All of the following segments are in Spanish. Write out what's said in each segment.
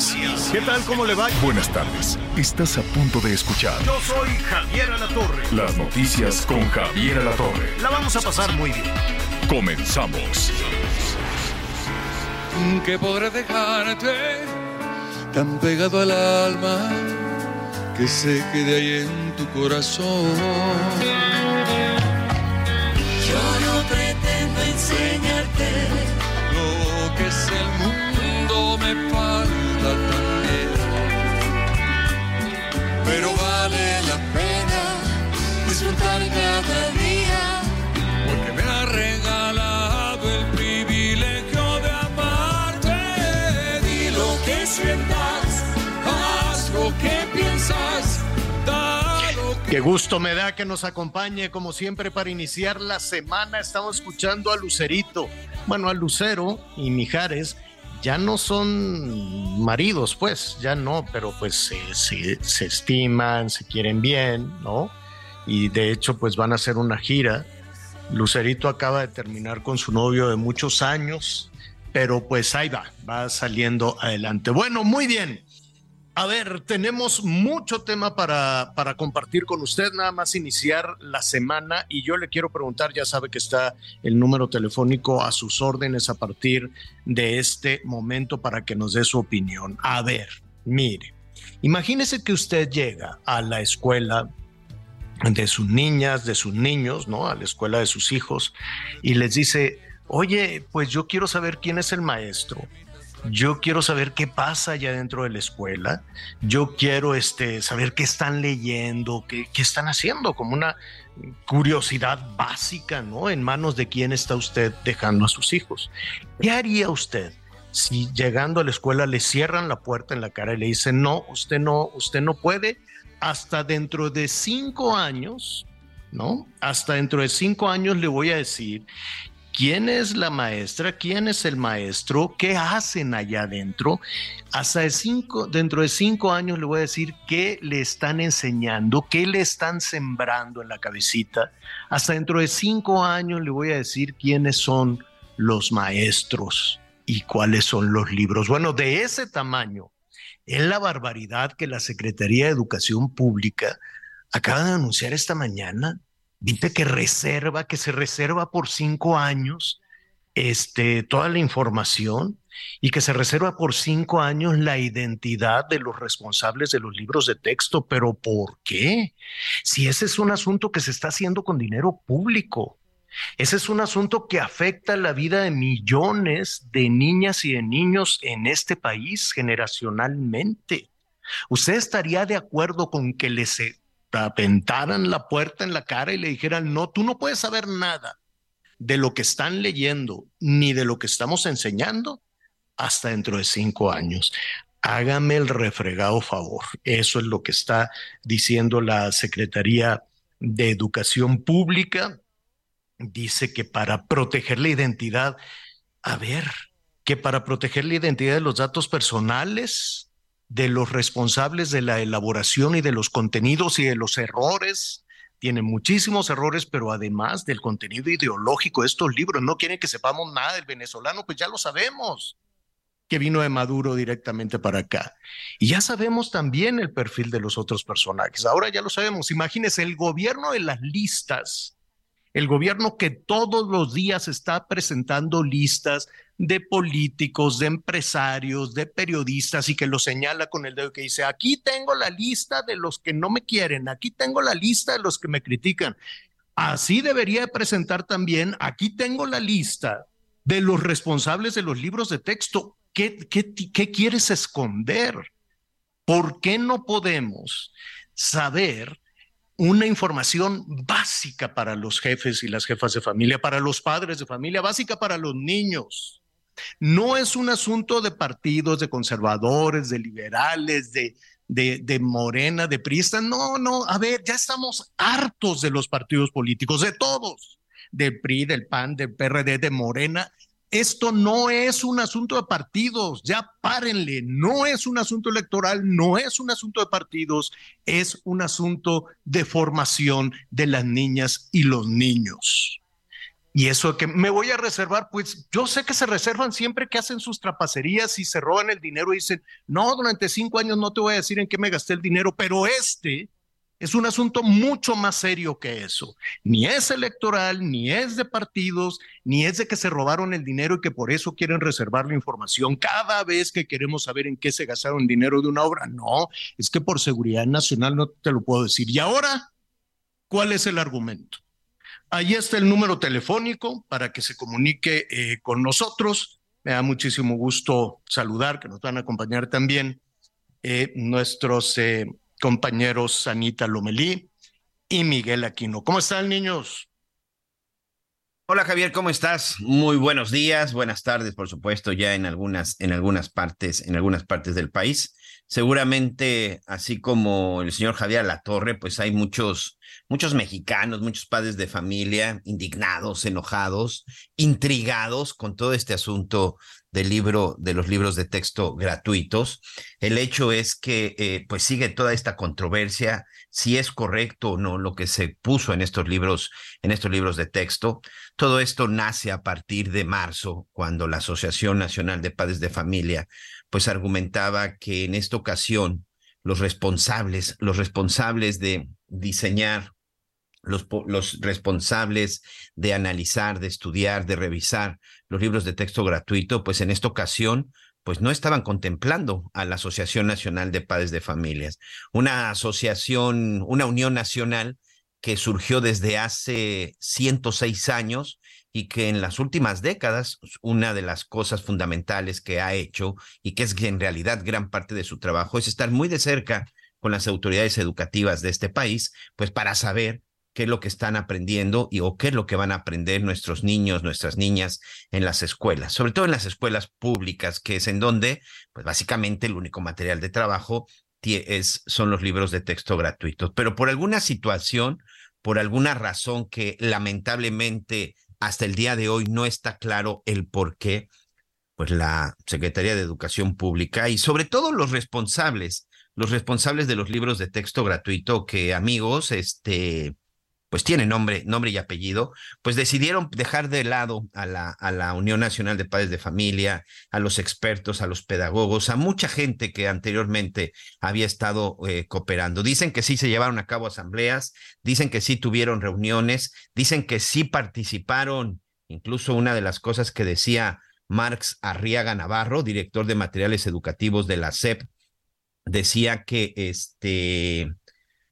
Noticias. ¿Qué tal? ¿Cómo le va? Buenas tardes. Estás a punto de escuchar Yo soy Javier Alatorre. las noticias con Javier Alatorre. La vamos a pasar muy bien. Comenzamos. que podré dejarte tan pegado al alma que se quede ahí en tu corazón. Cada día. porque me ha regalado el privilegio de amarte. Di lo que sientas, haz lo que piensas, da lo que Qué gusto me da que nos acompañe, como siempre, para iniciar la semana. Estamos escuchando a Lucerito. Bueno, a Lucero y Mijares ya no son maridos, pues, ya no, pero pues se, se- se estiman, se quieren bien, ¿no? Y de hecho, pues van a hacer una gira. Lucerito acaba de terminar con su novio de muchos años, pero pues ahí va, va saliendo adelante. Bueno, muy bien. A ver, tenemos mucho tema para, para compartir con usted, nada más iniciar la semana y yo le quiero preguntar, ya sabe que está el número telefónico a sus órdenes a partir de este momento para que nos dé su opinión. A ver, mire, imagínese que usted llega a la escuela de sus niñas, de sus niños, ¿no? A la escuela de sus hijos y les dice, oye, pues yo quiero saber quién es el maestro. Yo quiero saber qué pasa allá dentro de la escuela. Yo quiero este, saber qué están leyendo, qué, qué están haciendo, como una curiosidad básica, ¿no? En manos de quién está usted dejando a sus hijos. ¿Qué haría usted si llegando a la escuela le cierran la puerta en la cara y le dicen, no, usted no, usted no puede, hasta dentro de cinco años, ¿no? Hasta dentro de cinco años le voy a decir quién es la maestra, quién es el maestro, qué hacen allá adentro. Hasta cinco, dentro de cinco años le voy a decir qué le están enseñando, qué le están sembrando en la cabecita. Hasta dentro de cinco años le voy a decir quiénes son los maestros y cuáles son los libros. Bueno, de ese tamaño es la barbaridad que la Secretaría de Educación Pública acaba de anunciar esta mañana dice que reserva, que se reserva por cinco años este, toda la información y que se reserva por cinco años la identidad de los responsables de los libros de texto. Pero ¿por qué? Si ese es un asunto que se está haciendo con dinero público. Ese es un asunto que afecta la vida de millones de niñas y de niños en este país generacionalmente. ¿Usted estaría de acuerdo con que les aventaran la puerta en la cara y le dijeran, no, tú no puedes saber nada de lo que están leyendo ni de lo que estamos enseñando hasta dentro de cinco años? Hágame el refregado favor. Eso es lo que está diciendo la Secretaría de Educación Pública. Dice que para proteger la identidad, a ver, que para proteger la identidad de los datos personales, de los responsables de la elaboración y de los contenidos y de los errores. Tienen muchísimos errores, pero además del contenido ideológico de estos libros, no quieren que sepamos nada del venezolano, pues ya lo sabemos, que vino de Maduro directamente para acá. Y ya sabemos también el perfil de los otros personajes. Ahora ya lo sabemos. Imagínense el gobierno de las listas, el gobierno que todos los días está presentando listas de políticos, de empresarios, de periodistas y que lo señala con el dedo que dice, aquí tengo la lista de los que no me quieren, aquí tengo la lista de los que me critican. Así debería presentar también, aquí tengo la lista de los responsables de los libros de texto. ¿Qué, qué, qué quieres esconder? ¿Por qué no podemos saber una información básica para los jefes y las jefas de familia, para los padres de familia, básica para los niños? No es un asunto de partidos, de conservadores, de liberales, de, de, Morena, de Priista. No, no, a ver, ya estamos hartos de los partidos políticos, de todos, del PRI, del PAN, del PRD, de Morena. Esto no es un asunto de partidos, ya párenle, no es un asunto electoral, no es un asunto de partidos, es un asunto de formación de las niñas y los niños. Y eso que me voy a reservar, pues yo sé que se reservan siempre que hacen sus trapacerías y se roban el dinero y dicen, no, durante cinco años no te voy a decir en qué me gasté el dinero, pero este es un asunto mucho más serio que eso. Ni es electoral, ni es de partidos, ni es de que se robaron el dinero y que por eso quieren reservar la información cada vez que queremos saber en qué se gastaron dinero de una obra. No, es que por seguridad nacional no te lo puedo decir. Y ahora, ¿cuál es el argumento? Ahí está el número telefónico para que se comunique eh, con nosotros. Me da muchísimo gusto saludar, que nos van a acompañar también eh, nuestros eh, compañeros Anita Lomelí y Miguel Aquino. ¿Cómo están, niños? Hola Javier, ¿cómo estás? Muy buenos días, buenas tardes, por supuesto, ya en algunas, en algunas partes, en algunas partes del país. Seguramente, así como el señor Javier La Torre, pues hay muchos, muchos mexicanos, muchos padres de familia indignados, enojados, intrigados con todo este asunto del libro, de los libros de texto gratuitos. El hecho es que eh, pues sigue toda esta controversia, si es correcto o no lo que se puso en estos libros, en estos libros de texto. Todo esto nace a partir de marzo, cuando la Asociación Nacional de Padres de Familia pues argumentaba que en esta ocasión los responsables, los responsables de diseñar los, los, responsables de analizar, de estudiar, de revisar los libros de texto gratuito, pues en esta ocasión, pues no estaban contemplando a la Asociación Nacional de Padres de Familias, una asociación, una unión nacional que surgió desde hace 106 años y que en las últimas décadas una de las cosas fundamentales que ha hecho y que es en realidad gran parte de su trabajo es estar muy de cerca con las autoridades educativas de este país, pues para saber qué es lo que están aprendiendo y o qué es lo que van a aprender nuestros niños, nuestras niñas en las escuelas, sobre todo en las escuelas públicas, que es en donde, pues básicamente el único material de trabajo es, son los libros de texto gratuitos. Pero por alguna situación, por alguna razón que lamentablemente hasta el día de hoy no está claro el por qué, pues la Secretaría de Educación Pública y sobre todo los responsables, los responsables de los libros de texto gratuito que amigos, este, pues tiene nombre, nombre y apellido, pues decidieron dejar de lado a la, a la Unión Nacional de Padres de Familia, a los expertos, a los pedagogos, a mucha gente que anteriormente había estado eh, cooperando. Dicen que sí se llevaron a cabo asambleas, dicen que sí tuvieron reuniones, dicen que sí participaron, incluso una de las cosas que decía Marx Arriaga Navarro, director de materiales educativos de la SEP, decía que este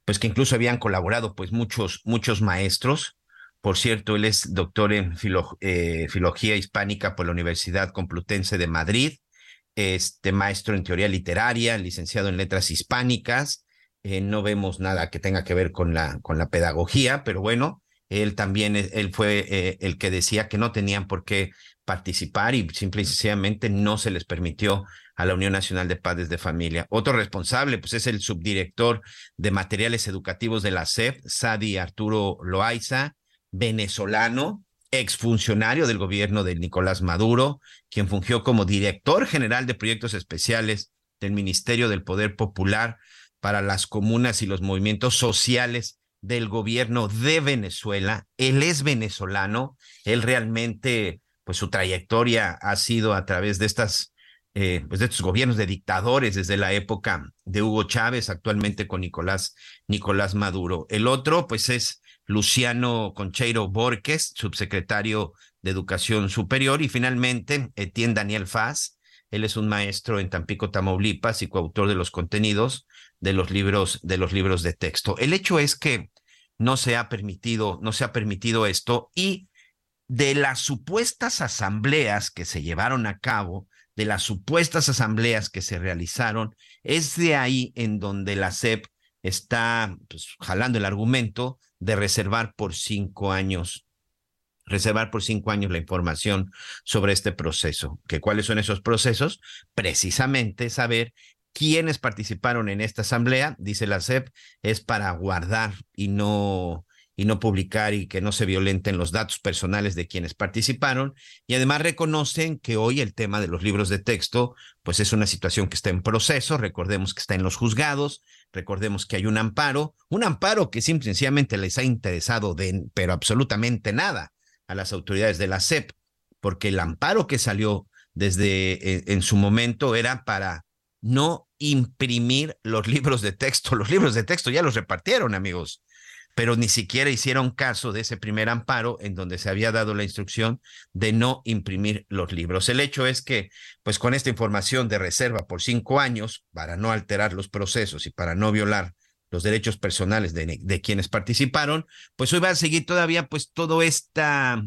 pues que incluso habían colaborado pues muchos, muchos maestros. Por cierto, él es doctor en eh, filología hispánica por la Universidad Complutense de Madrid, este maestro en teoría literaria, licenciado en letras hispánicas. Eh, no vemos nada que tenga que ver con la, con la pedagogía, pero bueno, él también, él fue eh, el que decía que no tenían por qué participar y simple y sencillamente no se les permitió a la Unión Nacional de Padres de Familia. Otro responsable, pues es el subdirector de materiales educativos de la SEP, Sadi Arturo Loaiza, venezolano, exfuncionario del gobierno de Nicolás Maduro, quien fungió como director general de proyectos especiales del Ministerio del Poder Popular para las comunas y los movimientos sociales del gobierno de Venezuela. Él es venezolano, él realmente, pues su trayectoria ha sido a través de estas eh, pues de estos gobiernos de dictadores desde la época de Hugo Chávez, actualmente con Nicolás, Nicolás Maduro. El otro, pues es Luciano Concheiro Borges, subsecretario de Educación Superior, y finalmente Etienne Daniel Faz, él es un maestro en Tampico, Tamaulipas y coautor de los contenidos de los libros, de los libros de texto. El hecho es que no se ha permitido, no se ha permitido esto y de las supuestas asambleas que se llevaron a cabo de las supuestas asambleas que se realizaron, es de ahí en donde la SEP está pues, jalando el argumento de reservar por cinco años reservar por cinco años la información sobre este proceso. ¿Que ¿Cuáles son esos procesos? Precisamente saber quiénes participaron en esta asamblea, dice la CEP, es para guardar y no y no publicar y que no se violenten los datos personales de quienes participaron. Y además reconocen que hoy el tema de los libros de texto, pues es una situación que está en proceso. Recordemos que está en los juzgados, recordemos que hay un amparo, un amparo que simple sencillamente les ha interesado de, pero absolutamente nada a las autoridades de la CEP, porque el amparo que salió desde eh, en su momento era para no imprimir los libros de texto. Los libros de texto ya los repartieron, amigos pero ni siquiera hicieron caso de ese primer amparo en donde se había dado la instrucción de no imprimir los libros. El hecho es que, pues con esta información de reserva por cinco años, para no alterar los procesos y para no violar los derechos personales de, quienes participaron, pues hoy va a seguir todavía pues todo esta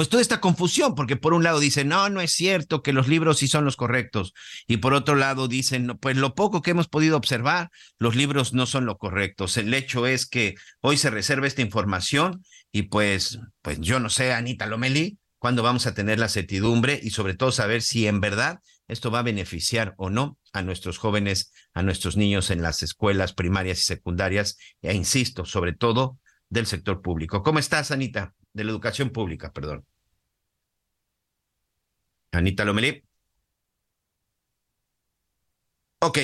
pues toda esta confusión, porque por un lado dicen, no, no es cierto que los libros sí son los correctos, y por otro lado dicen, pues lo poco que hemos podido observar, los libros no son los correctos. El hecho es que hoy se reserva esta información y pues, pues yo no sé, Anita Lomeli, cuándo vamos a tener la certidumbre y sobre todo saber si en verdad esto va a beneficiar o no a nuestros jóvenes, a nuestros niños en las escuelas primarias y secundarias, e insisto, sobre todo del sector público. ¿Cómo estás, Anita? de la educación pública, perdón. Anita Lomelí. Ok,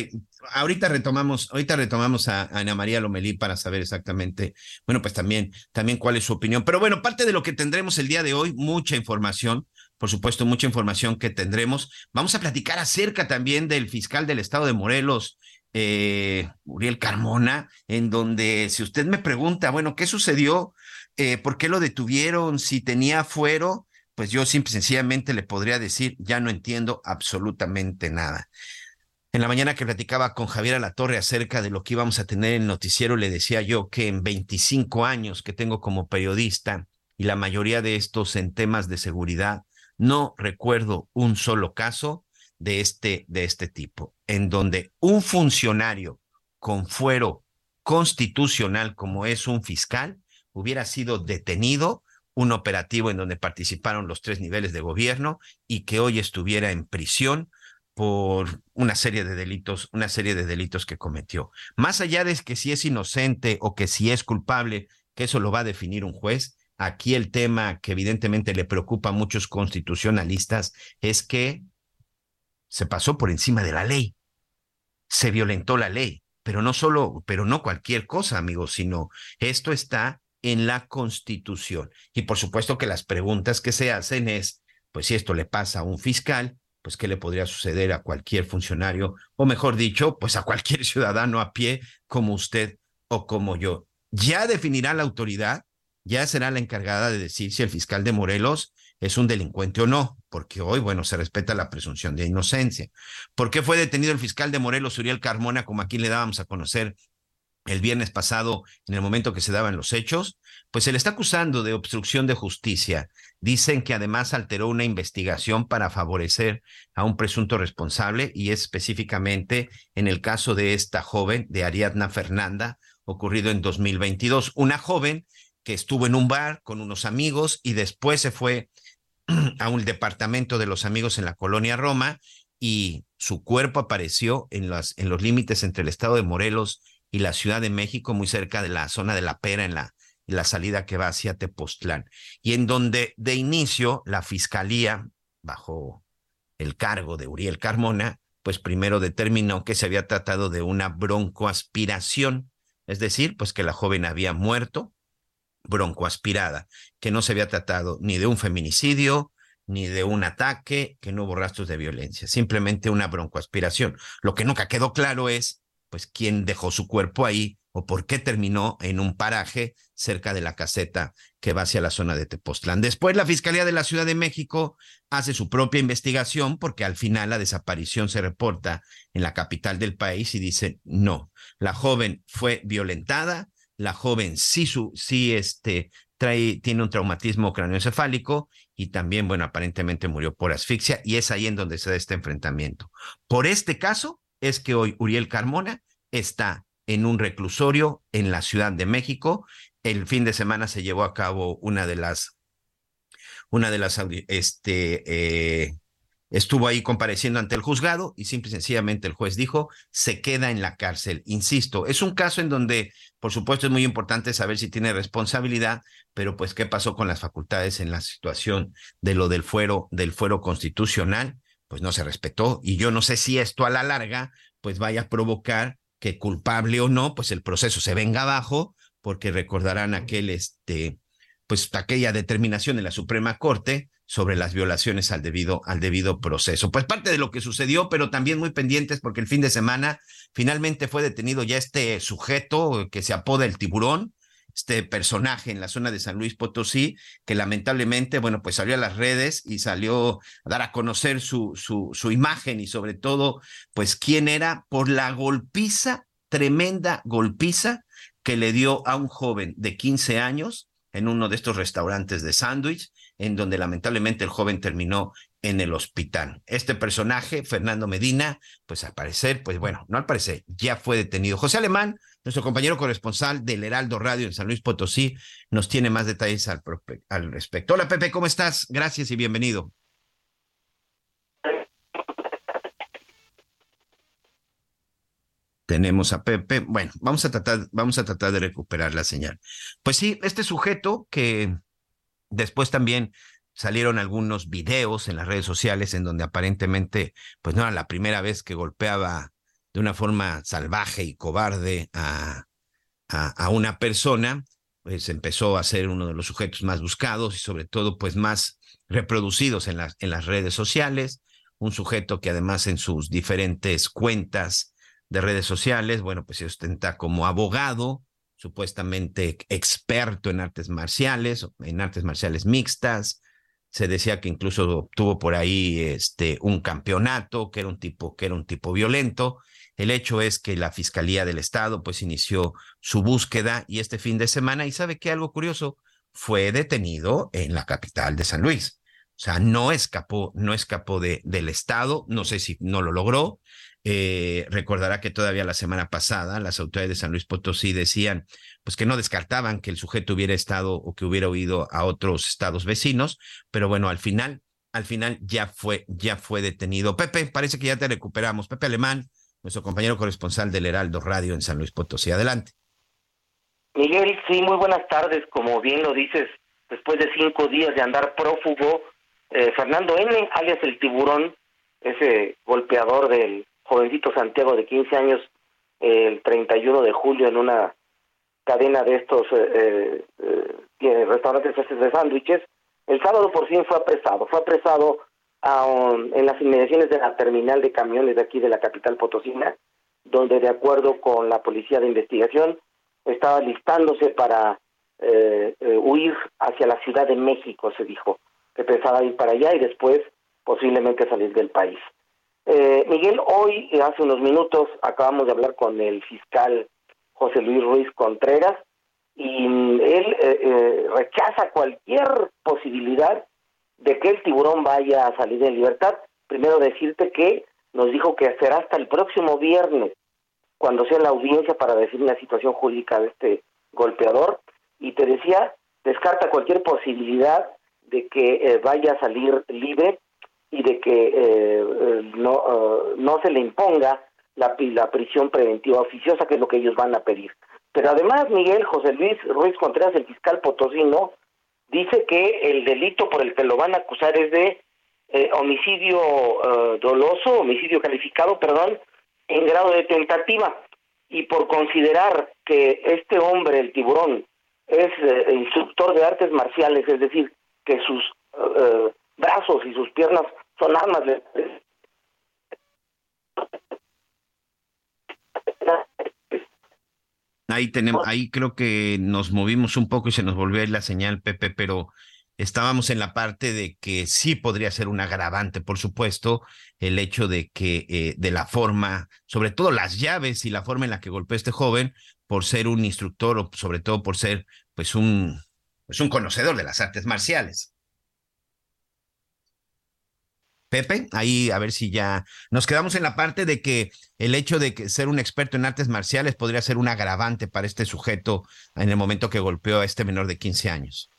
ahorita retomamos, ahorita retomamos a, Ana María Lomelí para saber exactamente, bueno, pues también, también cuál es su opinión. Pero bueno, parte de lo que tendremos el día de hoy, mucha información, por supuesto, mucha información que tendremos. Vamos a platicar acerca también del fiscal del estado de Morelos, eh, Uriel Carmona, en donde si usted me pregunta, bueno, ¿qué sucedió eh, por qué lo detuvieron, si tenía fuero, pues yo simple sencillamente le podría decir, ya no entiendo absolutamente nada. En la mañana que platicaba con Javier Alatorre acerca de lo que íbamos a tener en el noticiero, le decía yo que en 25 años que tengo como periodista y la mayoría de estos en temas de seguridad, no recuerdo un solo caso de este, de este tipo, en donde un funcionario con fuero constitucional como es un fiscal hubiera sido detenido, un operativo en donde participaron los tres niveles de gobierno y que hoy estuviera en prisión por una serie de delitos, una serie de delitos que cometió. Más allá de que si es inocente o que si es culpable, que eso lo va a definir un juez, aquí el tema que evidentemente le preocupa a muchos constitucionalistas es que se pasó por encima de la ley, se violentó la ley, pero no solo, pero no cualquier cosa, amigos, sino esto está en la Constitución. Y por supuesto que las preguntas que se hacen es, pues si esto le pasa a un fiscal, pues qué le podría suceder a cualquier funcionario, o mejor dicho, pues a cualquier ciudadano a pie como usted o como yo. Ya definirá la autoridad, ya será la encargada de decir si el fiscal de Morelos es un delincuente o no, porque hoy, bueno, se respeta la presunción de inocencia. ¿Por qué fue detenido el fiscal de Morelos, Uriel Carmona, como aquí le dábamos a conocer el viernes pasado, en el momento que se daban los hechos, pues se le está acusando de obstrucción de justicia. Dicen que además alteró una investigación para favorecer a un presunto responsable y específicamente en el caso de esta joven, de Ariadna Fernanda, ocurrido en 2022. Una joven que estuvo en un bar con unos amigos y después se fue a un departamento de los amigos en la colonia Roma y su cuerpo apareció en, en los límites entre el estado de Morelos y la Ciudad de México, muy cerca de la zona de La Pera, en la, la salida que va hacia Tepoztlán, y en donde de inicio la Fiscalía, bajo el cargo de Uriel Carmona, pues primero determinó que se había tratado de una broncoaspiración, es decir, pues que la joven había muerto broncoaspirada, que no se había tratado ni de un feminicidio, ni de un ataque, que no hubo rastros de violencia, simplemente una broncoaspiración. Lo que nunca quedó claro es pues quién dejó su cuerpo ahí o por qué terminó en un paraje cerca de la caseta que va hacia la zona de Tepoztlán. Después la Fiscalía de la Ciudad de México hace su propia investigación porque al final la desaparición se reporta en la capital del país y dice, no, la joven fue violentada, la joven sí, su, sí este, tiene un traumatismo craneoencefálico y también, bueno, aparentemente murió por asfixia y es ahí en donde se da este enfrentamiento. Por este caso, es que hoy Uriel Carmona está en un reclusorio en la Ciudad de México. El fin de semana se llevó a cabo una de las una de las, este, eh, estuvo ahí compareciendo ante el juzgado y simple y sencillamente el juez dijo, se queda en la cárcel. Insisto, es un caso en donde, por supuesto, es muy importante saber si tiene responsabilidad, pero pues qué pasó con las facultades en la situación de lo del fuero, del fuero constitucional, pues no se respetó y yo no sé si esto a la larga pues vaya a provocar que culpable o no, pues el proceso se venga abajo, porque recordarán aquel, este, pues aquella determinación de la Suprema Corte sobre las violaciones al debido, al debido proceso. Pues parte de lo que sucedió, pero también muy pendientes porque el fin de semana finalmente fue detenido ya este sujeto que se apoda el tiburón, este personaje en la zona de San Luis Potosí, que lamentablemente, bueno, pues salió a las redes y salió a dar a conocer su, su, su imagen y sobre todo, pues quién era por la golpiza, tremenda golpiza que le dio a un joven de 15 años en uno de estos restaurantes de sándwich, en donde lamentablemente el joven terminó en el hospital. Este personaje, Fernando Medina, pues al parecer, pues bueno, no al parecer, ya fue detenido. José Alemán, nuestro compañero corresponsal del Heraldo Radio en San Luis Potosí, nos tiene más detalles al, respecto. Hola Pepe, ¿cómo estás? Gracias y bienvenido. Tenemos a Pepe. Bueno, vamos a tratar, vamos a tratar de recuperar la señal. Pues sí, este sujeto que después también salieron algunos videos en las redes sociales en donde aparentemente, pues no era la primera vez que golpeaba de una forma salvaje y cobarde a, a, una persona, pues empezó a ser uno de los sujetos más buscados y sobre todo, pues más reproducidos en las, en las redes sociales. Un sujeto que además en sus diferentes cuentas de redes sociales, bueno, pues se ostenta como abogado, supuestamente experto en artes marciales, en artes marciales mixtas. Se decía que incluso obtuvo por ahí este un campeonato, que era un tipo que era un tipo violento. El hecho es que la Fiscalía del Estado pues inició su búsqueda y este fin de semana y sabe que algo curioso fue detenido en la capital de San Luis. O sea, no escapó, no escapó de, del Estado, no sé si no lo logró, eh, recordará que todavía la semana pasada las autoridades de San Luis Potosí decían pues que no descartaban que el sujeto hubiera estado o que hubiera huido a otros estados vecinos, pero bueno, al final, al final ya fue, ya fue detenido. Pepe, parece que ya te recuperamos. Pepe Alemán, nuestro compañero corresponsal del Heraldo Radio en San Luis Potosí. Adelante. Miguel, sí, muy buenas tardes. Como bien lo dices, después de cinco días de andar prófugo, eh, Fernando N., alias el tiburón, ese golpeador del jovencito Santiago de 15 años el 31 de julio en una cadena de estos eh, eh, restaurantes de sándwiches. El sábado por fin fue apresado. Fue apresado en las inmediaciones de la terminal de camiones de aquí de la capital potosina, donde de acuerdo con la policía de investigación estaba listándose para eh, huir hacia la Ciudad de México, se dijo, que pensaba ir para allá y después posiblemente salir del país. Eh, Miguel, hoy, eh, hace unos minutos, acabamos de hablar con el fiscal José Luis Ruiz Contreras y mm, él eh, rechaza cualquier posibilidad de que el tiburón vaya a salir en libertad. Primero decirte que nos dijo que será hasta el próximo viernes, cuando sea la audiencia para decir la situación jurídica de este golpeador. Y te decía, descarta cualquier posibilidad de que vaya a salir libre y de que eh, eh, no, eh, no se le imponga la, la prisión preventiva oficiosa, que es lo que ellos van a pedir. Pero además, Miguel José Luis Ruiz Contreras, el fiscal potosino, dice que el delito por el que lo van a acusar es de homicidio doloso, homicidio calificado, perdón, en grado de tentativa. Y por considerar que este hombre, el tiburón, es instructor de artes marciales, es decir, que sus brazos y sus piernas son armas Ahí tenemos, ahí creo que nos movimos un poco y se nos volvió la señal, Pepe, pero estábamos en la parte de que sí podría ser un agravante, por supuesto, el hecho de que eh, de la forma, sobre todo las llaves y la forma en la que golpeó este joven, por ser un instructor o sobre todo por ser pues un, pues un conocedor de las artes marciales. Pepe, ahí a ver si ya nos quedamos en la parte de que el hecho de que ser un experto en artes marciales podría ser un agravante para este sujeto en el momento que golpeó a este menor de 15 años.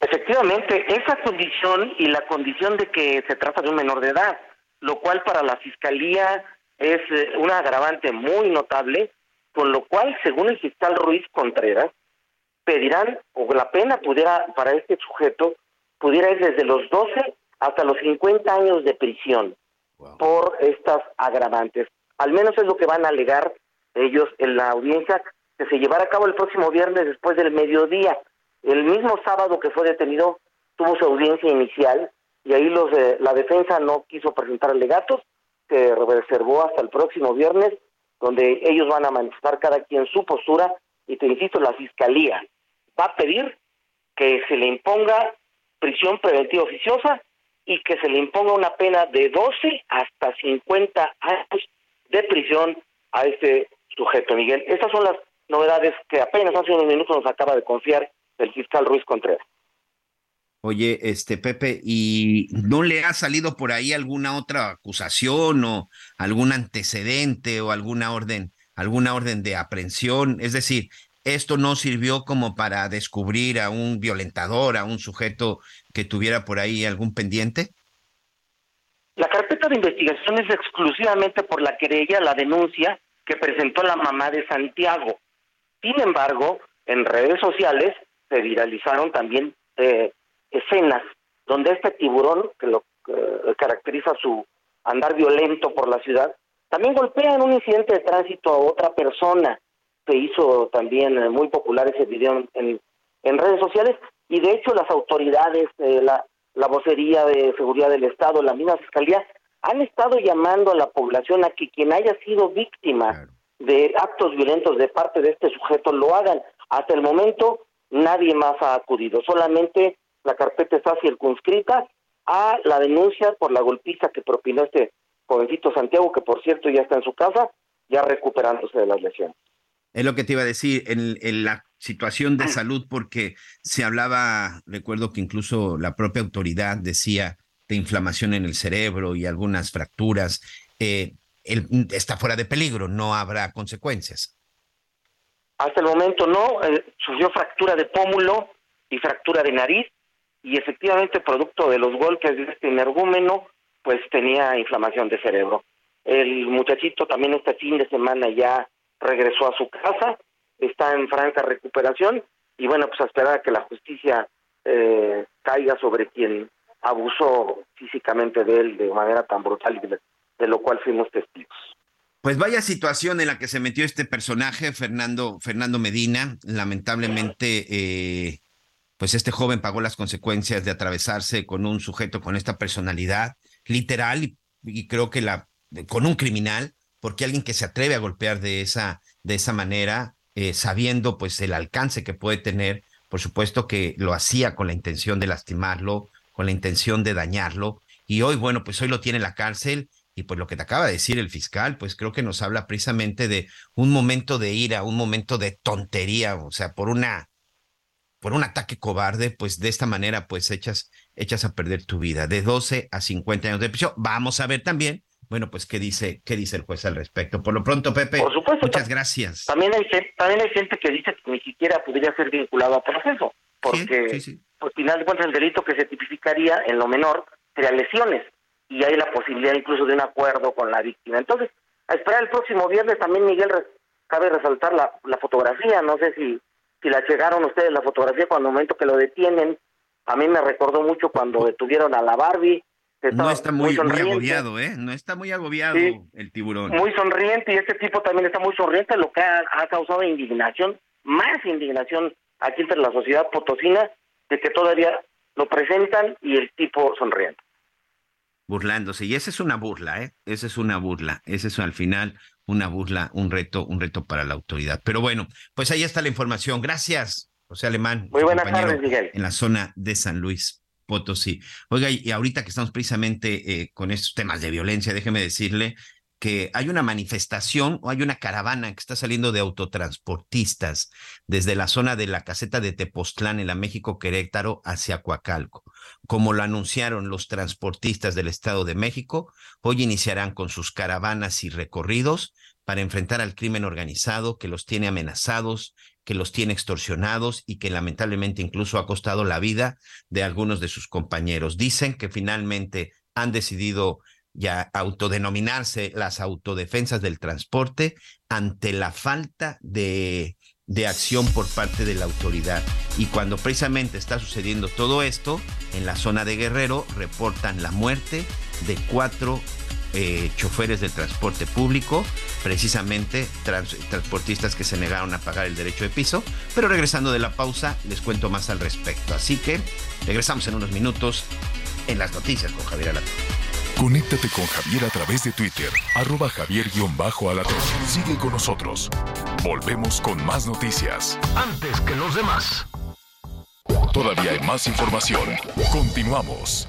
Efectivamente, esa condición y la condición de que se trata de un menor de edad, lo cual para la Fiscalía es eh, un agravante muy notable, con lo cual, según el fiscal Ruiz Contreras, pedirán, o la pena pudiera, para este sujeto, pudiera ir desde los 12 hasta los 50 años de prisión por estas agravantes. Al menos es lo que van a alegar ellos en la audiencia que se llevará a cabo el próximo viernes después del mediodía. El mismo sábado que fue detenido tuvo su audiencia inicial y ahí los de la defensa no quiso presentar alegatos, se reservó hasta el próximo viernes, donde ellos van a manifestar cada quien su postura y te insisto, la fiscalía va a pedir que se le imponga prisión preventiva oficiosa y que se le imponga una pena de 12 hasta 50 años de prisión a este sujeto, Miguel. Estas son las novedades que apenas hace unos minutos nos acaba de confiar el fiscal Ruiz Contreras. Oye, este Pepe, ¿y no le ha salido por ahí alguna otra acusación o algún antecedente o alguna orden, alguna orden de aprehensión? Es decir, esto no sirvió como para descubrir a un violentador, a un sujeto que tuviera por ahí algún pendiente? La carpeta de investigación es exclusivamente por la querella, la denuncia que presentó la mamá de Santiago. Sin embargo, en redes sociales se viralizaron también eh, escenas donde este tiburón, que lo eh, caracteriza su andar violento por la ciudad, también golpea en un incidente de tránsito a otra persona se hizo también eh, muy popular ese video en, en redes sociales y de hecho las autoridades, eh, la, la vocería de seguridad del Estado, la misma fiscalía, han estado llamando a la población a que quien haya sido víctima de actos violentos de parte de este sujeto lo hagan. Hasta el momento nadie más ha acudido, solamente la carpeta está circunscrita a la denuncia por la golpiza que propinó este jovencito Santiago, que por cierto ya está en su casa, ya recuperándose de las lesiones. Es lo que te iba a decir, en, la situación de salud, porque se hablaba, recuerdo que incluso la propia autoridad decía de inflamación en el cerebro y algunas fracturas. Eh, está fuera de peligro, no habrá consecuencias. Hasta el momento no, eh, sufrió fractura de pómulo y fractura de nariz y efectivamente producto de los golpes de este energúmeno, pues tenía inflamación de cerebro. El muchachito también este fin de semana ya regresó a su casa, está en franca recuperación y bueno, pues a esperar a que la justicia eh, caiga sobre quien abusó físicamente de él de manera tan brutal y de, lo cual fuimos testigos. Pues vaya situación en la que se metió este personaje, Fernando, Fernando Medina. Lamentablemente, eh, pues este joven pagó las consecuencias de atravesarse con un sujeto con esta personalidad, literal, y, y creo que la, con un criminal, porque alguien que se atreve a golpear de esa, de esa manera, eh, sabiendo pues el alcance que puede tener, por supuesto que lo hacía con la intención de lastimarlo, con la intención de dañarlo, y hoy, bueno, pues hoy lo tiene en la cárcel, y pues lo que te acaba de decir el fiscal, pues creo que nos habla precisamente de un momento de ira, un momento de tontería, o sea, por una por un ataque cobarde, pues de esta manera pues echas echas a perder tu vida de 12 a 50 años de prisión. Vamos a ver también bueno, pues qué dice, qué dice el juez al respecto. Por lo pronto, Pepe, Por supuesto, muchas gracias. También hay, también hay gente que dice que ni siquiera podría ser vinculado a proceso, porque al final de cuentas el delito que se tipificaría en lo menor sería lesiones y hay la posibilidad incluso de un acuerdo con la víctima. Entonces, a esperar el próximo viernes también, Miguel, cabe resaltar la, la fotografía, no sé si, si la llegaron ustedes la fotografía cuando el momento que lo detienen, a mí me recordó mucho cuando detuvieron a la Barbie, no está muy, muy, agobiado, ¿eh? No está muy agobiado el tiburón. Muy sonriente y este tipo también está muy sonriente, lo que ha, causado indignación, más indignación aquí entre la sociedad potosina, de que todavía lo presentan y el tipo sonriente. Burlándose. Y esa es una burla, ¿eh? Esa es una burla. Ese es al final una burla, un reto, un reto para la autoridad. Pero bueno, pues ahí está la información. Gracias, José Alemán. Muy buenas tardes, Miguel. En la zona de San Luis. Potosí. Oiga, y ahorita que estamos precisamente eh, con estos temas de violencia, déjeme decirle que hay una manifestación o hay una caravana que está saliendo de autotransportistas desde la zona de la caseta de Tepoztlán en la México Querétaro hacia Coacalco. Como lo anunciaron los transportistas del Estado de México, hoy iniciarán con sus caravanas y recorridos para enfrentar al crimen organizado que los tiene amenazados que los tiene extorsionados y que lamentablemente incluso ha costado la vida de algunos de sus compañeros. Dicen que finalmente han decidido ya autodenominarse las autodefensas del transporte ante la falta de, de acción por parte de la autoridad. Y cuando precisamente está sucediendo todo esto, en la zona de Guerrero reportan la muerte de cuatro eh, choferes del transporte público, precisamente transportistas que se negaron a pagar el derecho de piso. Pero regresando de la pausa, les cuento más al respecto. Así que regresamos en unos minutos en las noticias con Javier Alatorre. Conéctate con Javier a través de Twitter, arroba javier-alatorre. Sigue con nosotros. Volvemos con más noticias. Antes que los demás. Todavía hay más información. Continuamos.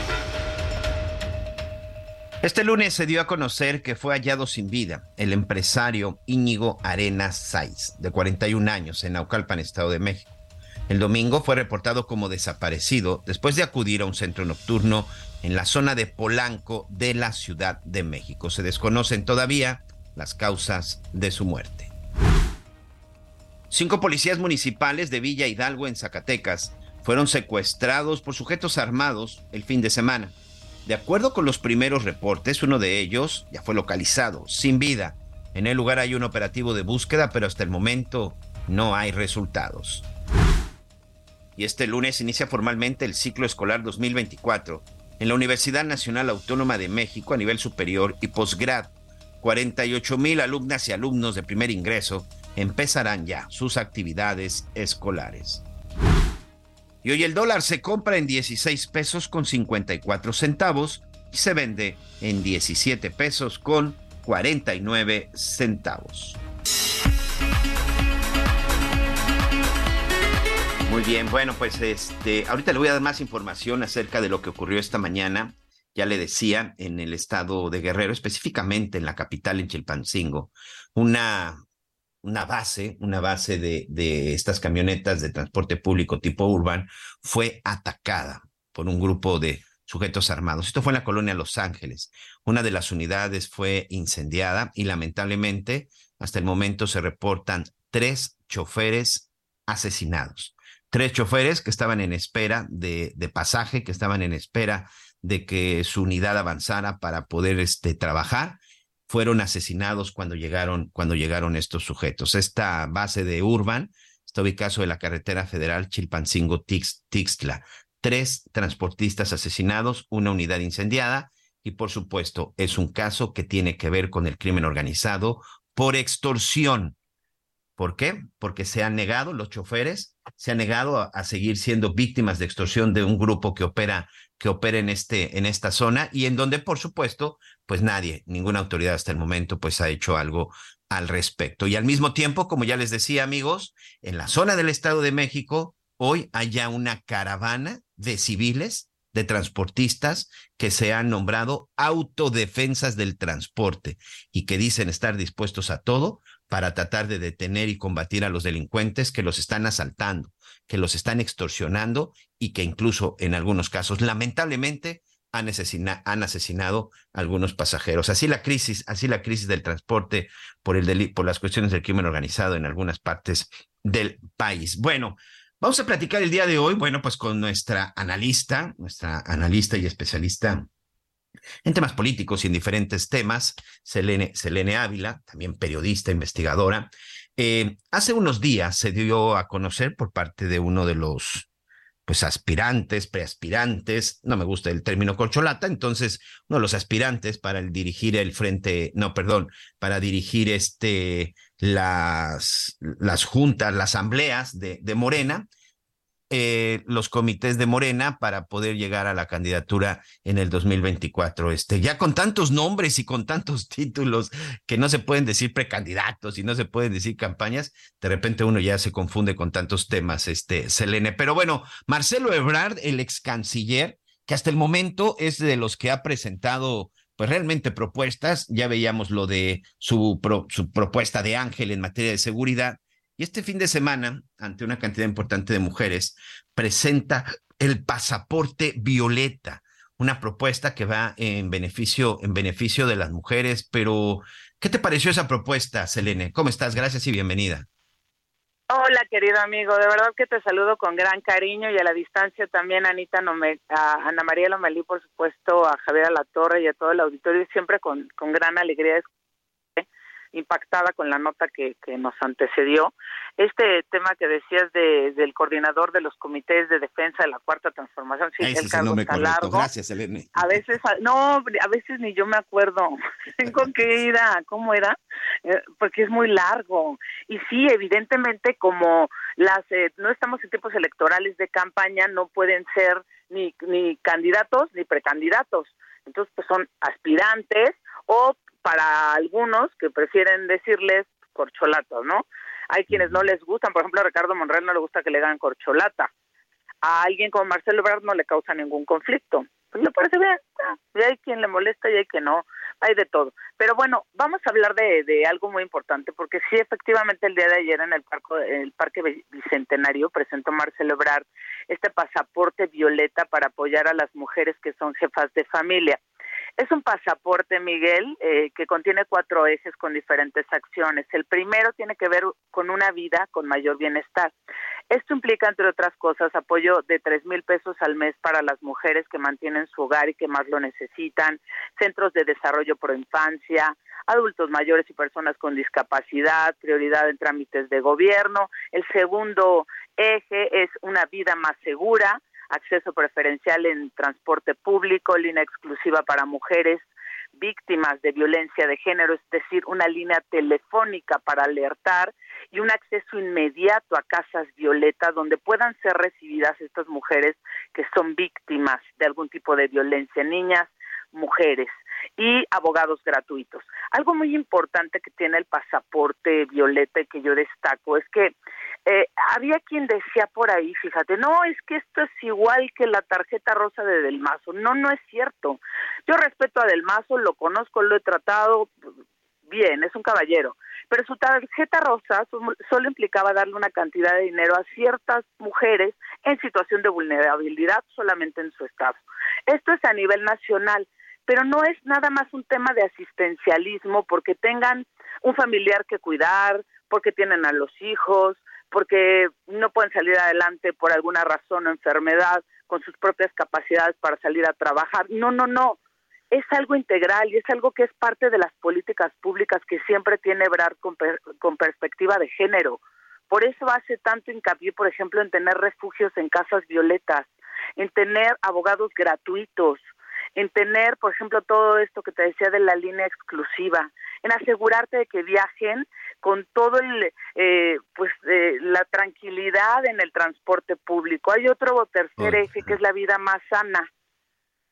Este lunes se dio a conocer que fue hallado sin vida el empresario Íñigo Arenas Saiz, de 41 años, en Naucalpan, Estado de México. El domingo fue reportado como desaparecido después de acudir a un centro nocturno en la zona de Polanco de la Ciudad de México. Se desconocen todavía las causas de su muerte. Cinco policías municipales de Villa Hidalgo en Zacatecas fueron secuestrados por sujetos armados el fin de semana. De acuerdo con los primeros reportes, uno de ellos ya fue localizado, sin vida. En el lugar hay un operativo de búsqueda, pero hasta el momento no hay resultados. Y este lunes inicia formalmente el ciclo escolar 2024 en la Universidad Nacional Autónoma de México a nivel superior y posgrado. 48 mil alumnas y alumnos de primer ingreso empezarán ya sus actividades escolares. Y hoy el dólar se compra en 16 pesos con 54 centavos y se vende en 17 pesos con 49 centavos. Muy bien, bueno, pues este, ahorita le voy a dar más información acerca de lo que ocurrió esta mañana. Ya le decía, en el estado de Guerrero, específicamente en la capital, en Chilpancingo, una, una base, una base de, de estas camionetas de transporte público tipo urban fue atacada por un grupo de sujetos armados. Esto fue en la colonia Los Ángeles. Una de las unidades fue incendiada y lamentablemente hasta el momento se reportan tres choferes asesinados. Tres choferes que estaban en espera de, de pasaje, que estaban en espera de que su unidad avanzara para poder este, trabajar fueron asesinados cuando llegaron, cuando llegaron estos sujetos. Esta base de Urban está ubicada en la carretera federal Chilpancingo-Tixtla. Tres transportistas asesinados, una unidad incendiada y por supuesto es un caso que tiene que ver con el crimen organizado por extorsión. ¿Por qué? Porque se han negado, los choferes, se han negado a, a, seguir siendo víctimas de extorsión de un grupo que opera que opera en, este, en esta zona y en donde, por supuesto, pues nadie, ninguna autoridad hasta el momento, pues ha hecho algo al respecto. Y al mismo tiempo, como ya les decía, amigos, en la zona del Estado de México, hoy hay ya una caravana de civiles, de transportistas que se han nombrado autodefensas del transporte y que dicen estar dispuestos a todo para tratar de detener y combatir a los delincuentes que los están asaltando, que los están extorsionando y que incluso en algunos casos, lamentablemente, han, asesina han asesinado a algunos pasajeros. Así la crisis, así la crisis del transporte por, el por las cuestiones del crimen organizado en algunas partes del país. Bueno, vamos a platicar el día de hoy, bueno, pues con nuestra analista, nuestra analista y especialista en temas políticos y en diferentes temas, Selene, Ávila, también periodista, investigadora, eh, hace unos días se dio a conocer por parte de uno de los pues aspirantes, preaspirantes, no me gusta el término corcholata, entonces uno de los aspirantes para dirigir el frente, no, perdón, para dirigir este las, las juntas, las asambleas de, de Morena, eh, los comités de Morena para poder llegar a la candidatura en el 2024. Este, ya con tantos nombres y con tantos títulos que no se pueden decir precandidatos y no se pueden decir campañas, de repente uno ya se confunde con tantos temas, este, Selene. Pero bueno, Marcelo Ebrard, el ex canciller, que hasta el momento es de los que ha presentado pues realmente propuestas, ya veíamos lo de su, su propuesta de Ángel en materia de seguridad, y este fin de semana, ante una cantidad importante de mujeres, presenta el pasaporte violeta, una propuesta que va en beneficio, en beneficio de las mujeres. Pero, ¿qué te pareció esa propuesta, Selene? ¿Cómo estás? Gracias y bienvenida. Hola, querido amigo. De verdad que te saludo con gran cariño y a la distancia también Anita a Ana María Lomelí, por supuesto, a Javier Torre y a todo el auditorio, siempre con, con gran alegría impactada con la nota que, que nos antecedió. Este tema que decías de, del coordinador de los comités de defensa de la cuarta transformación, sí, el cargo está largo. Gracias, Elene. A veces, no, a veces ni yo me acuerdo. Tengo que ir a, ¿cómo era? Eh, porque es muy largo. Y sí, evidentemente, como las eh, no estamos en tiempos electorales de campaña, no pueden ser ni, ni candidatos ni precandidatos. Entonces, pues son aspirantes o para algunos que prefieren decirles corcholatos, ¿no? Hay quienes no les gustan, por ejemplo, a Ricardo Monreal no le gusta que le hagan corcholata. A alguien como Marcelo Ebrard no le causa ningún conflicto. Pues me parece bien, y hay quien le molesta y hay quien no, hay de todo. Pero bueno, vamos a hablar de, de algo muy importante, porque sí, efectivamente, el día de ayer en el, parco, en el Parque Bicentenario presentó Marcelo Ebrard este pasaporte violeta para apoyar a las mujeres que son jefas de familia. Es un pasaporte, Miguel, eh, que contiene cuatro ejes con diferentes acciones. El primero tiene que ver con una vida con mayor bienestar. Esto implica, entre otras cosas, apoyo de tres mil pesos al mes para las mujeres que mantienen su hogar y que más lo necesitan, centros de desarrollo por infancia, adultos mayores y personas con discapacidad, prioridad en trámites de gobierno. El segundo eje es una vida más segura, acceso preferencial en transporte público, línea exclusiva para mujeres víctimas de violencia de género, es decir, una línea telefónica para alertar y un acceso inmediato a casas violetas donde puedan ser recibidas estas mujeres que son víctimas de algún tipo de violencia, niñas, mujeres y abogados gratuitos. Algo muy importante que tiene el pasaporte violeta y que yo destaco es que eh, había quien decía por ahí, fíjate, no, es que esto es igual que la tarjeta rosa de Del Mazo. No, no es cierto. Yo respeto a Del Mazo, lo conozco, lo he tratado bien, es un caballero. Pero su tarjeta rosa solo implicaba darle una cantidad de dinero a ciertas mujeres en situación de vulnerabilidad solamente en su estado. Esto es a nivel nacional pero no es nada más un tema de asistencialismo porque tengan un familiar que cuidar, porque tienen a los hijos, porque no pueden salir adelante por alguna razón o enfermedad con sus propias capacidades para salir a trabajar. No, no, no. Es algo integral y es algo que es parte de las políticas públicas que siempre tiene Ebrard con, con perspectiva de género. Por eso hace tanto hincapié, por ejemplo, en tener refugios en casas violetas, en tener abogados gratuitos, en tener, por ejemplo, todo esto que te decía de la línea exclusiva, en asegurarte de que viajen con todo el, eh, pues, eh, la tranquilidad en el transporte público. Hay otro tercer eje que es la vida más sana,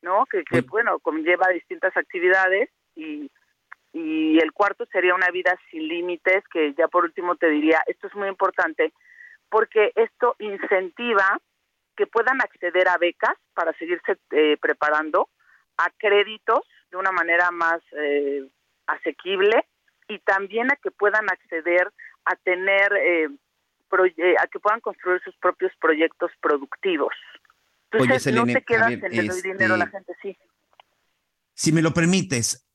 ¿no? Que, que bueno, conlleva distintas actividades y, y el cuarto sería una vida sin límites, que ya por último te diría, esto es muy importante, porque esto incentiva que puedan acceder a becas para seguirse eh, preparando, a créditos de una manera más eh, asequible y también a que puedan acceder a tener, eh, a que puedan construir sus propios proyectos productivos. Entonces, no te quedas en el dinero la este, gente, sí. Si me lo permites,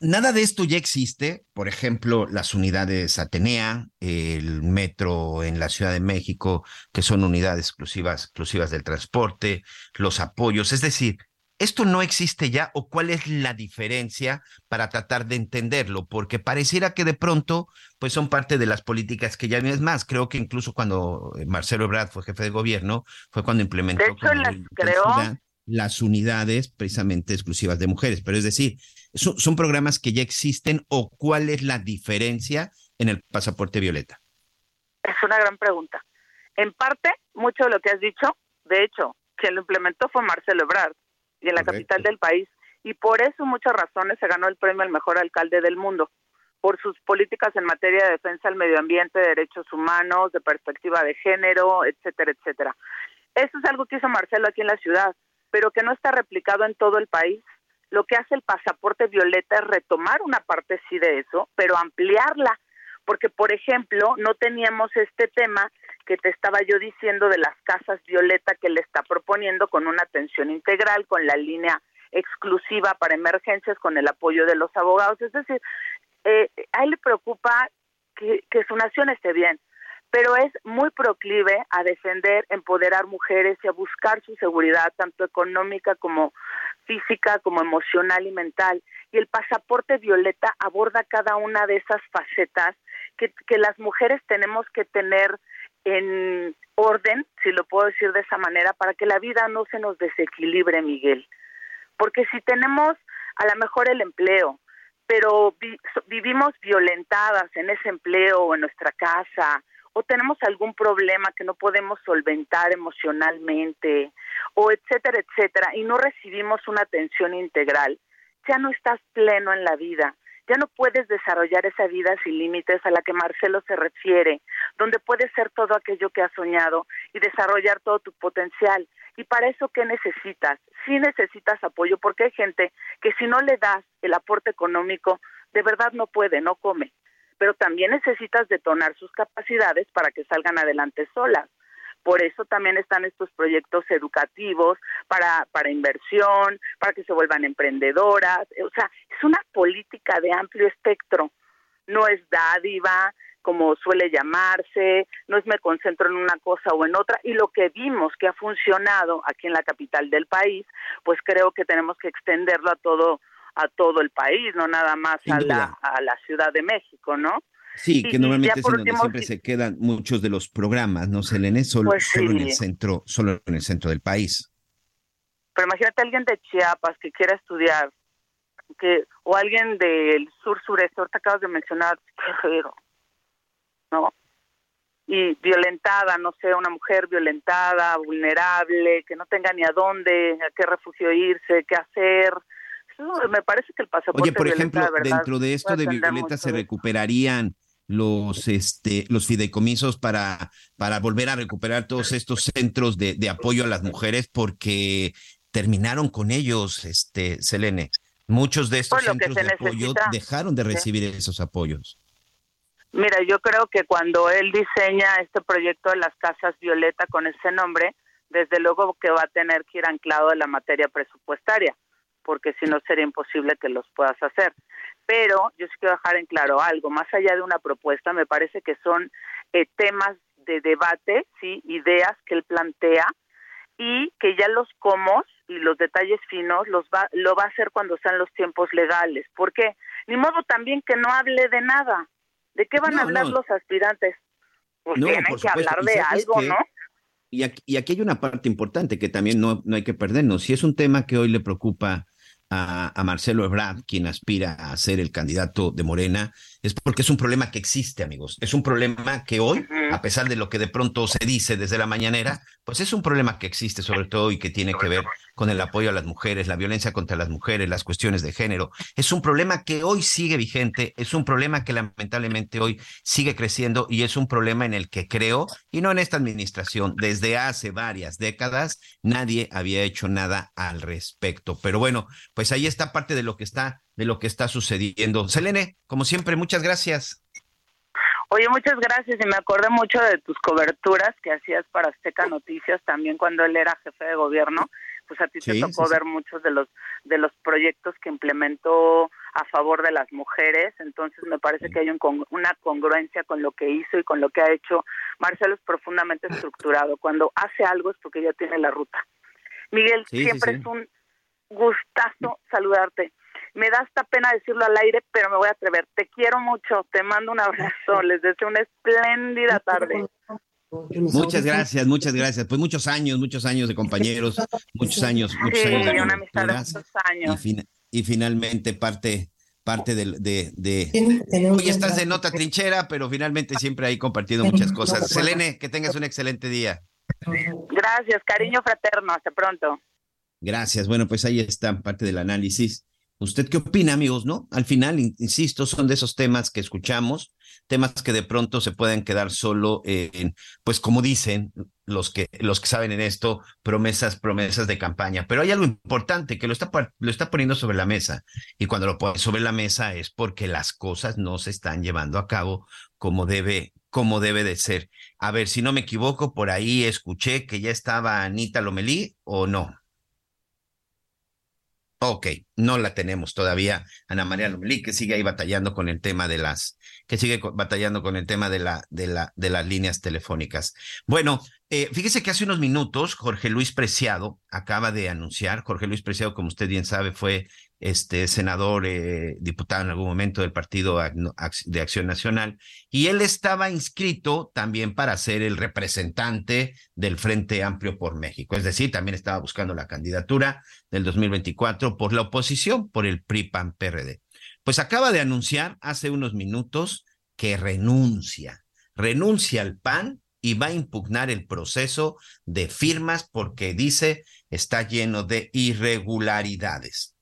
nada de esto ya existe. Por ejemplo, las unidades Atenea, el metro en la Ciudad de México, que son unidades exclusivas, exclusivas del transporte, los apoyos. Es decir, ¿Esto no existe ya o cuál es la diferencia para tratar de entenderlo? Porque pareciera que de pronto pues son parte de las políticas que ya es más. Creo que incluso cuando eh, Marcelo Ebrard fue jefe de gobierno fue cuando implementó las, unidades precisamente exclusivas de mujeres. Pero es decir, ¿son, programas que ya existen o cuál es la diferencia en el pasaporte violeta? Es una gran pregunta. En parte, mucho de lo que has dicho, de hecho, quien lo implementó fue Marcelo Ebrard y en la capital del país y por eso muchas razones se ganó el premio al mejor alcalde del mundo por sus políticas en materia de defensa del medio ambiente, de derechos humanos, de perspectiva de género, etcétera, etcétera. Eso es algo que hizo Marcelo aquí en la ciudad, pero que no está replicado en todo el país. Lo que hace el pasaporte violeta es retomar una parte sí de eso, pero ampliarla, porque por ejemplo no teníamos este tema que te estaba yo diciendo de las casas violeta que le está proponiendo con una atención integral, con la línea exclusiva para emergencias, con el apoyo de los abogados. Es decir, eh, a él le preocupa que, su nación esté bien, pero es muy proclive a defender, empoderar mujeres y a buscar su seguridad, tanto económica como física, como emocional y mental. Y el pasaporte violeta aborda cada una de esas facetas que, que las mujeres tenemos que tener en orden, si lo puedo decir de esa manera, para que la vida no se nos desequilibre, Miguel. Porque si tenemos a lo mejor el empleo, pero vivimos violentadas en ese empleo o en nuestra casa, o tenemos algún problema que no podemos solventar emocionalmente, o etcétera, etcétera, y no recibimos una atención integral, ya no estás pleno en la vida, ya no puedes desarrollar esa vida sin límites a la que Marcelo se refiere, donde puedes ser todo aquello que has soñado y desarrollar todo tu potencial. ¿Y para eso qué necesitas? Sí necesitas apoyo, porque hay gente que si no le das el aporte económico, de verdad no puede, no come. Pero también necesitas detonar sus capacidades para que salgan adelante solas. Por eso también están estos proyectos educativos para, para inversión, para que se vuelvan emprendedoras. O sea, es una política de amplio espectro. No es dádiva, como suele llamarse, no es me concentro en una cosa o en otra, y lo que vimos que ha funcionado aquí en la capital del país, pues creo que tenemos que extenderlo a todo a todo el país, no nada más a la, a la Ciudad de México, ¿no? Sí, que normalmente es en donde siempre se quedan muchos de los programas, ¿no, Selene? Solo, pues solo en el centro, solo en el centro del país. Pero imagínate alguien de Chiapas que quiera estudiar, que, o alguien del sur sureste, ahorita acabas de mencionar Guerrero, ¿no? Y violentada, no sé, una mujer violentada, vulnerable, que no tenga ni a dónde, a qué refugio irse, qué hacer. Me parece que el pasaporte. Oye, por ejemplo, dentro de esto de Violeta se recuperarían los este los fideicomisos para para volver a recuperar todos estos centros de, de apoyo a las mujeres porque terminaron con ellos este Selene. Muchos de estos centros de apoyo dejaron de recibir esos apoyos. Mira, yo creo que cuando él diseña este proyecto de las casas Violeta con ese nombre, desde luego que va a tener que ir anclado en la materia presupuestaria, porque si no sería imposible que los puedas hacer. Pero yo sí quiero dejar en claro algo, más allá de una propuesta, me parece que son eh, temas de debate, sí, ideas que él plantea y que ya los comos y los detalles finos los va, lo va a hacer cuando sean los tiempos legales. ¿Por qué? Ni modo también que no hable de nada, ¿De qué van a hablar los aspirantes? Pues tienen que hablar de algo, ¿no? Y aquí, y aquí, hay una parte importante que también no, no hay que perdernos. Si es un tema que hoy le preocupa a, Marcelo Ebrard, quien aspira a ser el candidato de Morena, es porque es un problema que existe, amigos. Es un problema que hoy, a pesar de lo que de pronto se dice desde la mañanera, pues es un problema que existe sobre todo y que tiene que ver con el apoyo a las mujeres, la violencia contra las mujeres, las cuestiones de género. Es un problema que hoy sigue vigente, es un problema que lamentablemente hoy sigue creciendo y es un problema en el que creo, y no en esta administración, desde hace varias décadas, nadie había hecho nada al respecto. Pero bueno, pues ahí está parte de lo que está, de lo que está sucediendo. Selene, como siempre, muchas gracias. Oye, muchas gracias y me acordé mucho de tus coberturas que hacías para Azteca Noticias también cuando él era jefe de gobierno pues a ti te tocó ver muchos de los de los proyectos que implementó a favor de las mujeres, entonces me parece que hay un, una congruencia con lo que hizo y con lo que ha hecho. Marcelo es profundamente estructurado, cuando hace algo es porque ya tiene la ruta. Miguel, siempre es un gustazo saludarte. Me da hasta pena decirlo al aire, pero me voy a atrever. Te quiero mucho, te mando un abrazo, les deseo una espléndida tarde. Muchas gracias, muchas gracias. Pues muchos años, muchos años de compañeros, muchos años, muchos años de una amistad de muchos años. Y, finalmente parte parte de, de, hoy estás de nota trinchera, pero finalmente siempre hay compartido muchas cosas. Selene, que tengas un excelente día. Gracias, cariño fraterno, hasta pronto. Gracias. Bueno, pues ahí está parte del análisis. ¿Usted qué opina, amigos? ¿No? Al final, insisto, son de esos temas que escuchamos, temas que de pronto se pueden quedar solo en, pues como dicen los que, los que saben en esto, promesas, promesas de campaña. Pero hay algo importante que lo está, lo está poniendo sobre la mesa. Y cuando lo pone sobre la mesa es porque las cosas no se están llevando a cabo como debe, como debe de ser. A ver, si no me equivoco, por ahí escuché que ya estaba Anita Lomelí o no. Ok, no la tenemos todavía, Ana María Lomelí, que sigue ahí batallando con el tema de las, que sigue batallando con el tema de la, de la, de las líneas telefónicas. Bueno, eh, fíjese que hace unos minutos Jorge Luis Preciado acaba de anunciar, Jorge Luis Preciado, como usted bien sabe, fue este senador, eh, diputado en algún momento del Partido de Acción Nacional, y él estaba inscrito también para ser el representante del Frente Amplio por México, es decir, también estaba buscando la candidatura del 2024 por la oposición, por el PRI-PAN-PRD. Pues acaba de anunciar hace unos minutos que renuncia, renuncia al PAN y va a impugnar el proceso de firmas porque dice está lleno de irregularidades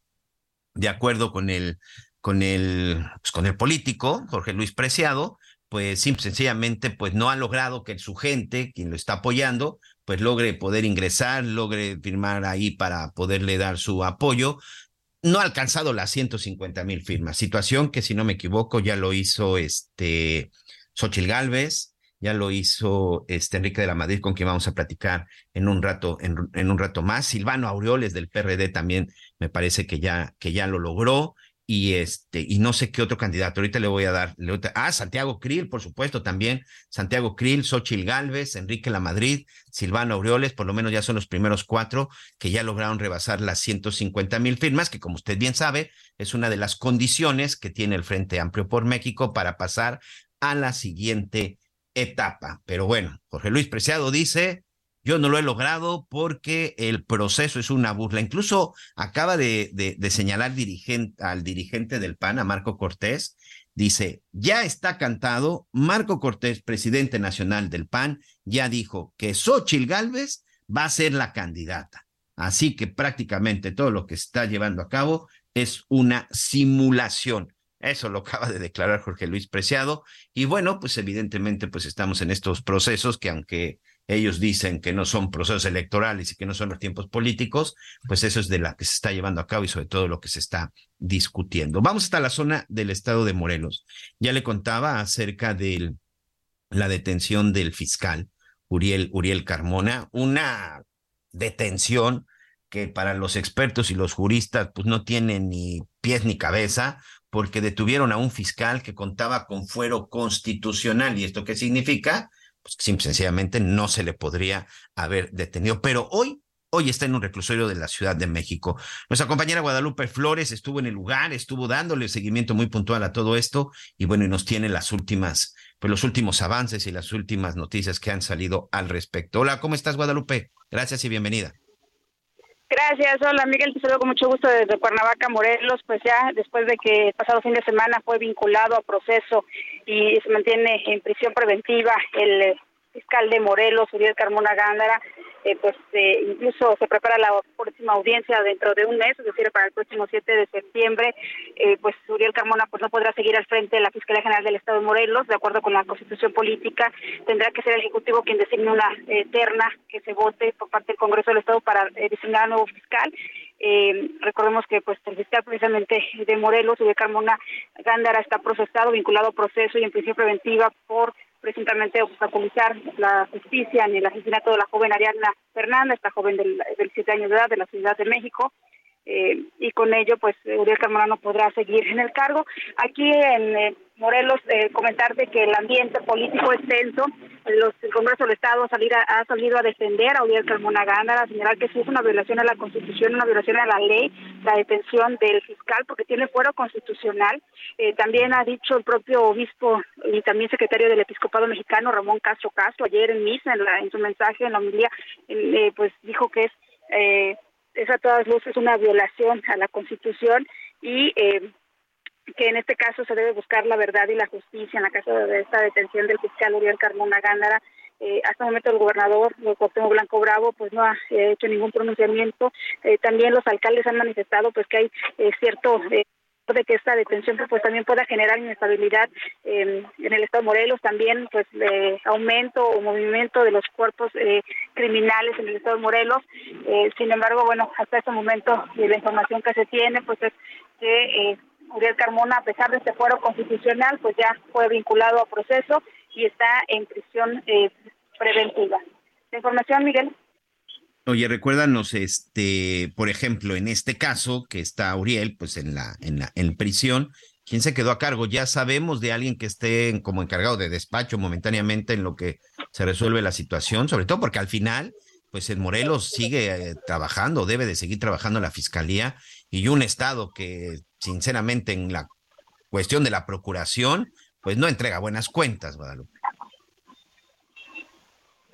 de acuerdo con el, con el, pues, con el político, Jorge Luis Preciado, pues sencillamente pues no ha logrado que su gente, quien lo está apoyando, pues logre poder ingresar, logre firmar ahí para poderle dar su apoyo. No ha alcanzado las 150 mil firmas, situación que si no me equivoco ya lo hizo este Xochil Gálvez, ya lo hizo este Enrique de la Madrid, con quien vamos a platicar en un rato, en, un rato más. Silvano Aureoles del PRD también me parece que ya, que ya lo logró. Y este, y no sé qué otro candidato. Ahorita le voy a dar. Ah, Santiago Krill, por supuesto, también. Santiago Krill, Xochil Gálvez, Enrique La Madrid, Silvano Aureoles, por lo menos ya son los primeros cuatro que ya lograron rebasar las 150 mil firmas, que como usted bien sabe, es una de las condiciones que tiene el Frente Amplio por México para pasar a la siguiente etapa. Pero bueno, Jorge Luis Preciado dice, yo no lo he logrado porque el proceso es una burla. Incluso acaba de, de, señalar dirigente, al dirigente del PAN, a Marco Cortés, dice, ya está cantado, Marco Cortés, presidente nacional del PAN, ya dijo que Xochil Gálvez va a ser la candidata. Así que prácticamente todo lo que está llevando a cabo es una simulación. Eso lo acaba de declarar Jorge Luis Preciado. Y bueno, pues evidentemente pues estamos en estos procesos que aunque ellos dicen que no son procesos electorales y que no son los tiempos políticos, pues eso es de la que se está llevando a cabo y sobre todo lo que se está discutiendo. Vamos hasta la zona del estado de Morelos. Ya le contaba acerca de la detención del fiscal Uriel, Uriel Carmona, una detención que para los expertos y los juristas pues no tiene ni pies ni cabeza, porque detuvieron a un fiscal que contaba con fuero constitucional. ¿Y esto qué significa? Pues que sencillamente no se le podría haber detenido. Pero hoy, hoy está en un reclusorio de la Ciudad de México. Nuestra compañera Guadalupe Flores estuvo en el lugar, estuvo dándole seguimiento muy puntual a todo esto y bueno, y nos tiene las últimas, pues los últimos avances y las últimas noticias que han salido al respecto. Hola, ¿cómo estás, Guadalupe? Gracias y bienvenida. Gracias, hola Miguel, te saludo con mucho gusto desde Cuernavaca, Morelos, pues ya después de que el pasado fin de semana fue vinculado a proceso y se mantiene en prisión preventiva el fiscal de Morelos, Uriel Carmona Gándara, eh, pues eh, incluso se prepara la próxima audiencia dentro de un mes, es decir, para el próximo 7 de septiembre, eh, pues Uriel Carmona pues no podrá seguir al frente de la Fiscalía General del Estado de Morelos, de acuerdo con la Constitución Política, tendrá que ser el Ejecutivo quien designe una terna que se vote por parte del Congreso del Estado para designar al nuevo fiscal. recordemos que pues el fiscal precisamente de Morelos, Uriel Carmona Gándara, está procesado, vinculado a proceso y en prisión preventiva por presuntamente obstaculizar la justicia en el asesinato de la joven Ariadna Fernanda, esta joven del, del siete años de edad de la Ciudad de México. Eh, y con ello, pues, Uriel Carmona podrá seguir en el cargo. Aquí en eh, Morelos, eh, comentarte que el ambiente político es tenso. Los, el Congreso del Estado ha, salido a defender a Uriel Carmona Gándara, a señalar que sí es una violación a la Constitución, una violación a la ley, la detención del fiscal, porque tiene fuero constitucional. también ha dicho el propio obispo y también secretario del Episcopado Mexicano, Ramón Castro Castro, ayer en misa, en, en su mensaje, en la homilía, pues dijo que es es a todas luces una violación a la Constitución y eh, que en este caso se debe buscar la verdad y la justicia en la caso de esta detención del fiscal Uriel Carmona Gándara. Eh, hasta el momento el gobernador Cuauhtémoc Blanco Bravo pues no ha eh, hecho ningún pronunciamiento. Eh, también los alcaldes han manifestado pues que hay eh, cierto de que esta detención pues también pueda generar inestabilidad en el estado de Morelos, también pues de aumento o movimiento de los cuerpos eh, criminales en el estado de Morelos. Eh, sin embargo, bueno, hasta este momento la información que se tiene pues es que eh, Uriel Carmona, a pesar de este fuero constitucional, pues ya fue vinculado a proceso y está en prisión eh, preventiva. La información, Miguel. Oye, recuérdanos, este, por ejemplo, en este caso que está Uriel, pues en la, en la, en prisión, ¿quién se quedó a cargo? Ya sabemos de alguien que esté como encargado de despacho momentáneamente en lo que se resuelve la situación, sobre todo porque al final, pues en Morelos sigue eh, trabajando, debe de seguir trabajando la fiscalía y un estado que, sinceramente, en la cuestión de la procuración, pues no entrega buenas cuentas, Guadalupe.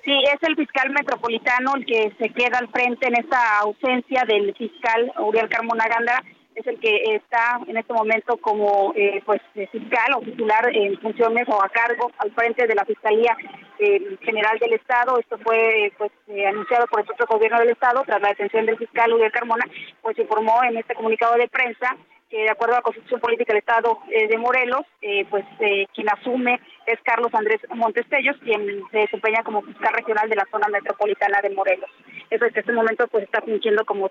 Sí, es el fiscal metropolitano el que se queda al frente en esta ausencia del fiscal Uriel Carmona Gándara, es el que está en este momento como eh, pues fiscal o titular en funciones o a cargo al frente de la Fiscalía eh, General del Estado. Esto fue pues eh, anunciado por el propio gobierno del Estado tras la detención del fiscal Uriel Carmona, pues informó en este comunicado de prensa que de acuerdo a la Constitución Política del Estado eh, de Morelos, eh, pues eh, quien asume es Carlos Andrés Montestellos, quien se desempeña como fiscal regional de la zona metropolitana de Morelos. Eso es que en este momento pues está fungiendo como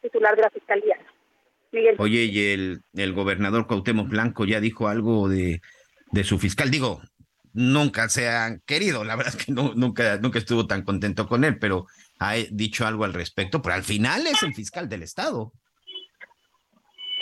titular de la Fiscalía. Miguel. Oye, y el, el gobernador Cuauhtémoc Blanco ya dijo algo de, de su fiscal. Digo, nunca se han querido, la verdad es que no, nunca, nunca estuvo tan contento con él, pero ha dicho algo al respecto, pero al final es el fiscal del Estado.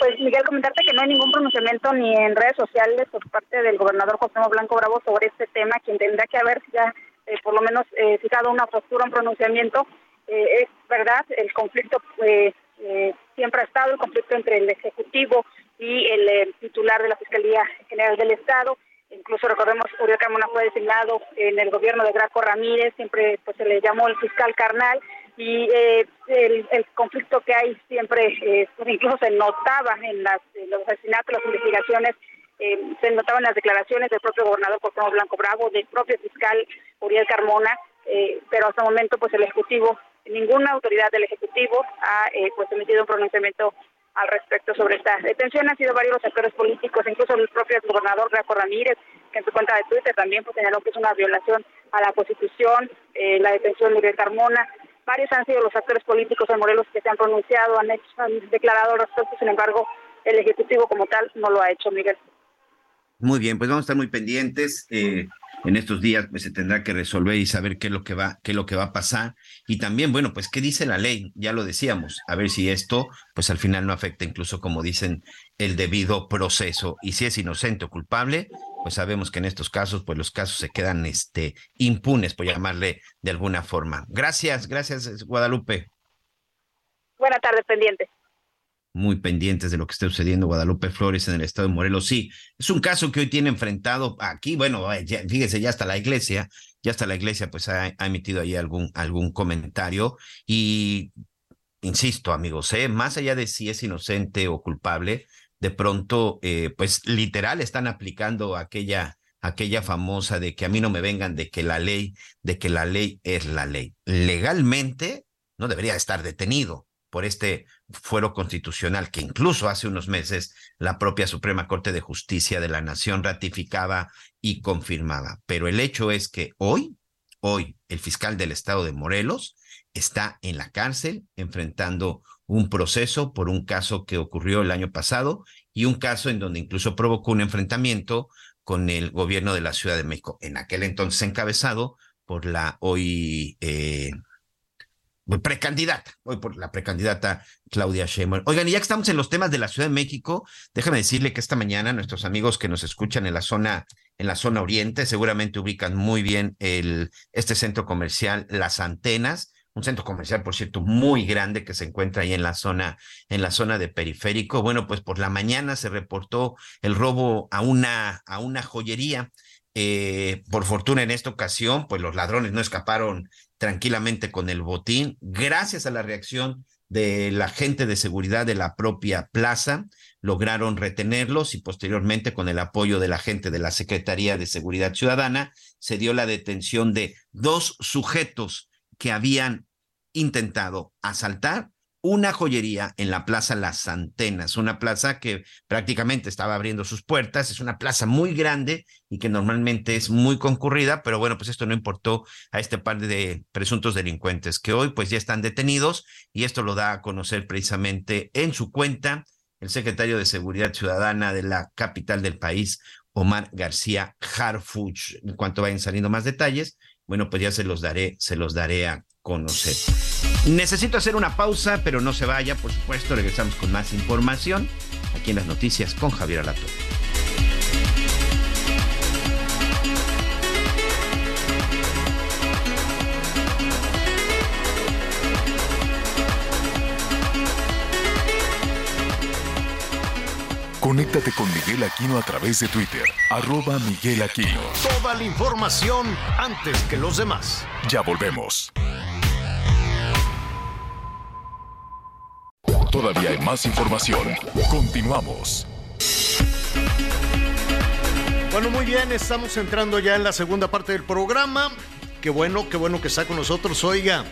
Pues Miguel, comentarte que no hay ningún pronunciamiento ni en redes sociales por parte del gobernador José Blanco Bravo sobre este tema, quien tendrá que haber ya eh, por lo menos eh, fijado una postura, un pronunciamiento. Eh, es verdad, el conflicto eh, eh, siempre ha estado, el conflicto entre el Ejecutivo y el, titular de la Fiscalía General del Estado. Incluso recordemos, Uriel Carmona fue designado en el gobierno de Graco Ramírez, siempre pues se le llamó el fiscal carnal y eh, el, el, conflicto que hay siempre, eh, incluso se notaba en, las, en los asesinatos, las investigaciones, eh, se notaban las declaraciones del propio gobernador Cuauhtémoc Blanco Bravo, del propio fiscal Uriel Carmona, eh, pero hasta el momento pues el Ejecutivo, ninguna autoridad del Ejecutivo ha eh, pues emitido un pronunciamiento al respecto sobre esta detención. Han sido varios los actores políticos, incluso el propio gobernador Graco Ramírez, que en su cuenta de Twitter también pues, señaló que es una violación a la Constitución, eh, la detención de Uriel Carmona, varios han sido los actores políticos en Morelos que se han pronunciado, han, hecho, han declarado respecto, sin embargo, el Ejecutivo como tal no lo ha hecho, Miguel. Muy bien, pues vamos a estar muy pendientes. Eh, en estos días pues se tendrá que resolver y saber qué es lo que va, qué es lo que va a pasar. Y también, bueno, pues qué dice la ley, ya lo decíamos, a ver si esto, pues al final no afecta incluso, como dicen, el debido proceso. Y si es inocente o culpable, pues sabemos que en estos casos, pues los casos se quedan este, impunes, por llamarle de alguna forma. Gracias, gracias, Guadalupe. Buenas tardes, pendiente muy pendientes de lo que está sucediendo Guadalupe Flores en el estado de Morelos. Sí, es un caso que hoy tiene enfrentado aquí, bueno, ya, fíjese, ya hasta la iglesia, ya hasta la iglesia pues ha, ha, emitido ahí algún, algún comentario y insisto, amigos, ¿eh? más allá de si es inocente o culpable, de pronto, eh, pues literal están aplicando aquella aquella famosa de que a mí no me vengan de que la ley, de que la ley es la ley. Legalmente no debería estar detenido, por este fuero constitucional que incluso hace unos meses la propia Suprema Corte de Justicia de la Nación ratificaba y confirmaba. Pero el hecho es que hoy, hoy, el fiscal del estado de Morelos está en la cárcel enfrentando un proceso por un caso que ocurrió el año pasado y un caso en donde incluso provocó un enfrentamiento con el gobierno de la Ciudad de México, en aquel entonces encabezado por la hoy eh, precandidata, voy por la precandidata Claudia Sheinbaum. Oigan, y ya que estamos en los temas de la Ciudad de México, déjame decirle que esta mañana nuestros amigos que nos escuchan en la zona en la zona oriente seguramente ubican muy bien el este centro comercial Las Antenas, un centro comercial por cierto muy grande que se encuentra ahí en la zona en la zona de periférico. Bueno, pues por la mañana se reportó el robo a una a una joyería eh, por fortuna en esta ocasión, pues los ladrones no escaparon tranquilamente con el botín, gracias a la reacción de la gente de seguridad de la propia plaza, lograron retenerlos y posteriormente con el apoyo de la gente de la Secretaría de Seguridad Ciudadana se dio la detención de dos sujetos que habían intentado asaltar una joyería en la Plaza Las Antenas, una plaza que prácticamente estaba abriendo sus puertas, es una plaza muy grande y que normalmente es muy concurrida, pero bueno, pues esto no importó a este par de presuntos delincuentes que hoy pues ya están detenidos y esto lo da a conocer precisamente en su cuenta el secretario de Seguridad Ciudadana de la capital del país, Omar García Harfuch. En cuanto vayan saliendo más detalles, bueno, pues ya se los daré, se los daré a conocer. Necesito hacer una pausa, pero no se vaya, por supuesto, regresamos con más información aquí en las noticias con Javier Alato. Conéctate con Miguel Aquino a través de Twitter, arroba Miguel Aquino. Toda la información antes que los demás. Ya volvemos. Todavía hay más información. Continuamos. Bueno, muy bien, estamos entrando ya en la segunda parte del programa. Qué bueno, qué bueno que está con nosotros. Oiga,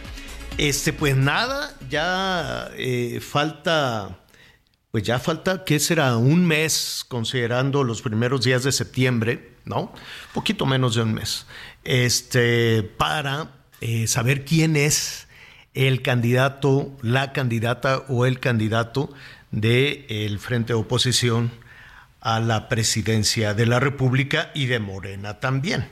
este, pues nada, ya eh, falta pues ya falta, ¿qué será? Un mes, considerando los primeros días de septiembre, ¿no? Poquito menos de un mes, este, para eh, saber quién es el candidato, la candidata o el candidato del el Frente de Oposición a la presidencia de la República y de Morena también.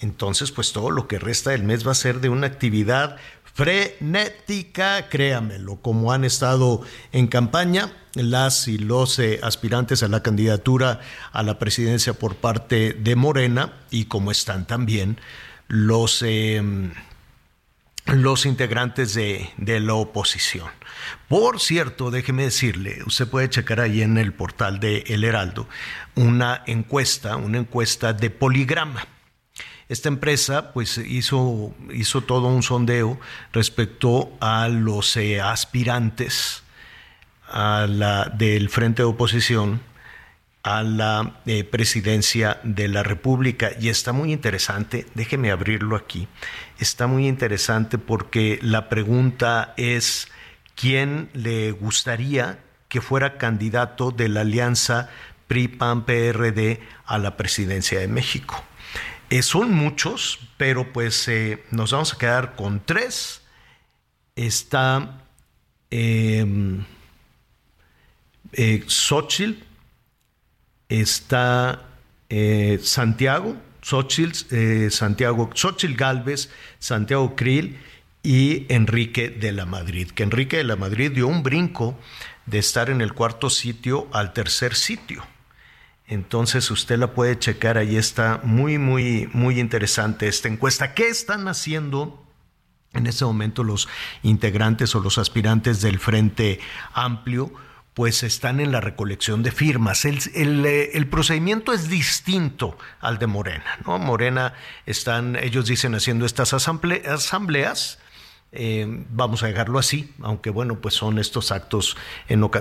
Entonces, pues todo lo que resta del mes va a ser de una actividad frenética, créamelo, como han estado en campaña las y los eh, aspirantes a la candidatura a la presidencia por parte de Morena y como están también los, em, los integrantes de, de, la oposición. Por cierto, déjeme decirle, usted puede checar ahí en el portal de El Heraldo una encuesta, una encuesta de poligrama esta empresa pues hizo, hizo todo un sondeo respecto a los eh, aspirantes a la, del Frente de Oposición a la eh, presidencia de la República. Y está muy interesante, déjeme abrirlo aquí, está muy interesante porque la pregunta es, ¿quién le gustaría que fuera candidato de la alianza PRI-PAN-PRD a la presidencia de México? Eh, son muchos, pero pues eh, nos vamos a quedar con tres. Está em, eh, Xochitl, está eh, Santiago, Xochitl, Santiago, Xochitl Galvez, Santiago Krill y Enrique de la Madrid. Que Enrique de la Madrid dio un brinco de estar en el cuarto sitio al tercer sitio. Entonces usted la puede checar, ahí está muy, muy, muy interesante esta encuesta. ¿Qué están haciendo? En este momento los integrantes o los aspirantes del Frente Amplio, pues están en la recolección de firmas. El, el, procedimiento es distinto al de Morena. ¿no? Morena están, ellos dicen, haciendo estas asambleas eh, vamos a dejarlo así, aunque bueno, pues son estos actos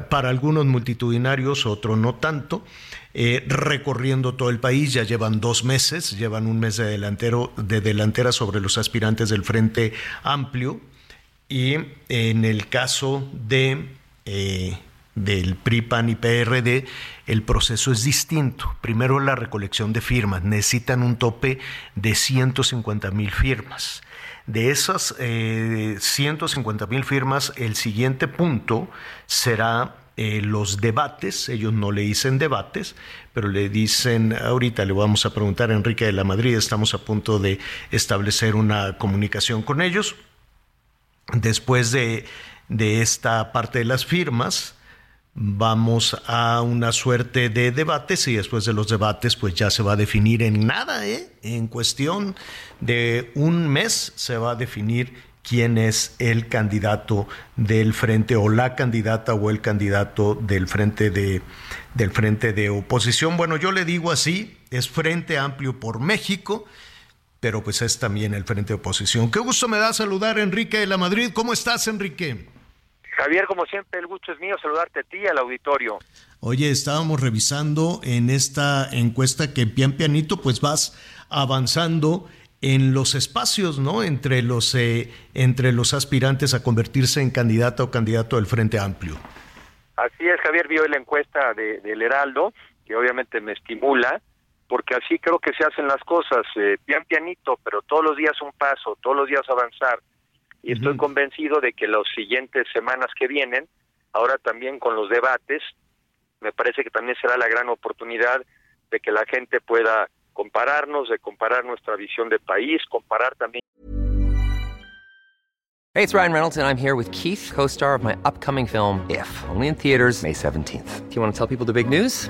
para algunos multitudinarios, otros no tanto, eh, recorriendo todo el país, ya llevan dos meses, llevan un mes de, delantero, de delantera sobre los aspirantes del Frente Amplio, y en el caso de... Eh, del PRI, PAN y PRD, el proceso es distinto. Primero la recolección de firmas, necesitan un tope de 150 mil firmas. De esas eh, 150 mil firmas, el siguiente punto será eh, los debates. Ellos no le dicen debates, pero le dicen, ahorita le vamos a preguntar a Enrique de la Madrid, estamos a punto de establecer una comunicación con ellos. Después de, de esta parte de las firmas, vamos a una suerte de debates y después de los debates pues ya se va a definir en nada, ¿eh? en cuestión de un mes se va a definir quién es el candidato del frente o la candidata o el candidato del frente de del frente de oposición. Bueno, yo le digo así, es Frente Amplio por México, pero pues es también el frente de oposición. Qué gusto me da saludar Enrique de la Madrid. ¿Cómo estás, Enrique? Javier, como siempre, el gusto es mío saludarte a ti y al auditorio. Oye, estábamos revisando en esta encuesta que pian pianito pues vas avanzando en los espacios, ¿no? Entre los, eh, entre los aspirantes a convertirse en candidato o candidato del Frente Amplio. Así es, Javier vio la encuesta de, del Heraldo, que obviamente me estimula, porque así creo que se hacen las cosas, eh, pian pianito, pero todos los días un paso, todos los días avanzar. Y estoy convencido de que las siguientes semanas que vienen, ahora también con los debates, me parece que también será la gran oportunidad de que la gente pueda compararnos, de comparar nuestra visión de país, comparar también. Hey, it's Ryan Reynolds, and I'm here with Keith, co star of my upcoming film, If, only in theaters, May 17th. Do you want to tell people the big news?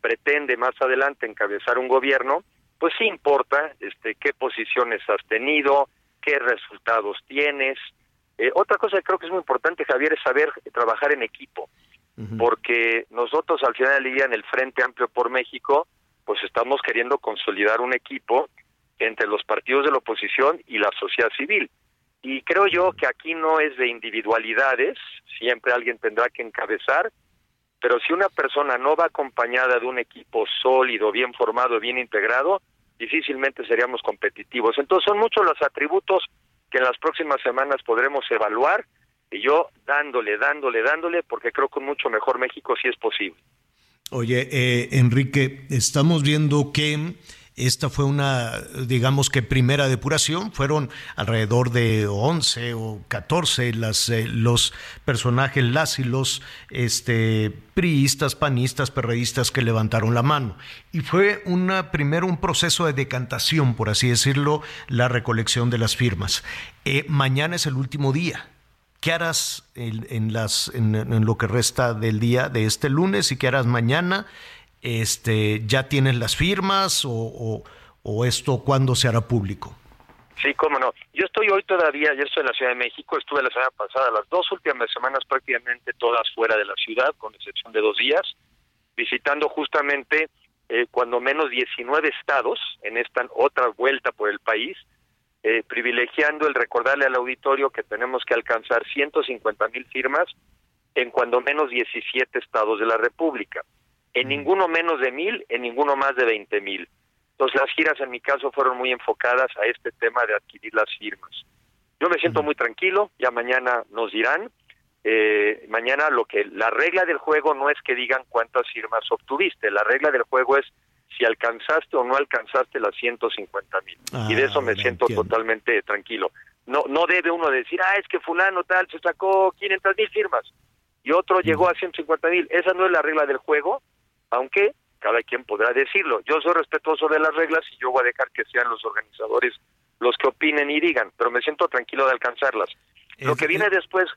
pretende más adelante encabezar un gobierno, pues sí importa este, qué posiciones has tenido, qué resultados tienes. Eh, otra cosa que creo que es muy importante, Javier, es saber trabajar en equipo, porque nosotros al final del día en el Frente Amplio por México, pues estamos queriendo consolidar un equipo entre los partidos de la oposición y la sociedad civil. Y creo yo que aquí no es de individualidades, siempre alguien tendrá que encabezar, pero si una persona no va acompañada de un equipo sólido, bien formado, bien integrado, difícilmente seríamos competitivos. Entonces son muchos los atributos que en las próximas semanas podremos evaluar y yo dándole, dándole, dándole, porque creo que un mucho mejor México sí es posible. Oye, eh, Enrique, estamos viendo que esta fue una, digamos que primera depuración, fueron alrededor de 11 o 14 las, eh, los personajes, las y los este, priistas, panistas, perredistas que levantaron la mano. Y fue una, primero un proceso de decantación, por así decirlo, la recolección de las firmas. Eh, mañana es el último día. ¿Qué harás en, lo que resta del día de este lunes y qué harás mañana? Este, ¿ya tienes las firmas o, esto cuándo se hará público? Sí, cómo no. Yo estoy hoy todavía, yo estoy en la Ciudad de México, estuve la semana pasada, las dos últimas semanas prácticamente todas fuera de la ciudad, con excepción de dos días, visitando justamente eh, cuando menos 19 estados en esta otra vuelta por el país, eh, privilegiando el recordarle al auditorio que tenemos que alcanzar 150 mil firmas en cuando menos 17 estados de la República en ninguno menos de mil, en ninguno más de veinte mil. Entonces las giras en mi caso fueron muy enfocadas a este tema de adquirir las firmas. Yo me siento muy tranquilo, ya mañana nos dirán, eh, mañana lo que la regla del juego no es que digan cuántas firmas obtuviste, la regla del juego es si alcanzaste o no alcanzaste las 150 mil. y de eso me siento totalmente tranquilo. No, no debe uno decir, ah, es que fulano tal se sacó 500 mil firmas y otro llegó a 150 mil. Esa no es la regla del juego aunque cada quien podrá decirlo. Yo soy respetuoso de las reglas y yo voy a dejar que sean los organizadores los que opinen y digan, pero me siento tranquilo de alcanzarlas. Lo que viene después,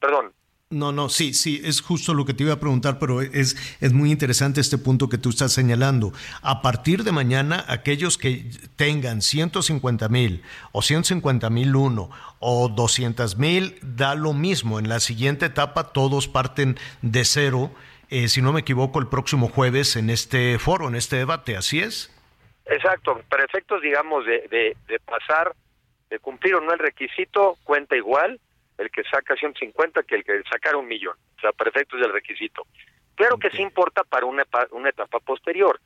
perdón. No, no, sí, sí, es justo lo que te iba a preguntar, pero es, es muy interesante este punto que tú estás señalando. A partir de mañana, aquellos que tengan 150 mil o 150 mil uno o 200 mil, da lo mismo. En la siguiente etapa todos parten de cero eh, si no me equivoco, el próximo jueves en este foro, en este debate, ¿así es? Exacto, para efectos, digamos, de, de, pasar, de cumplir o no el requisito, cuenta igual el que saca 150 que el que sacar un millón, o sea, para efectos del requisito. Claro que sí importa para una, una etapa posterior,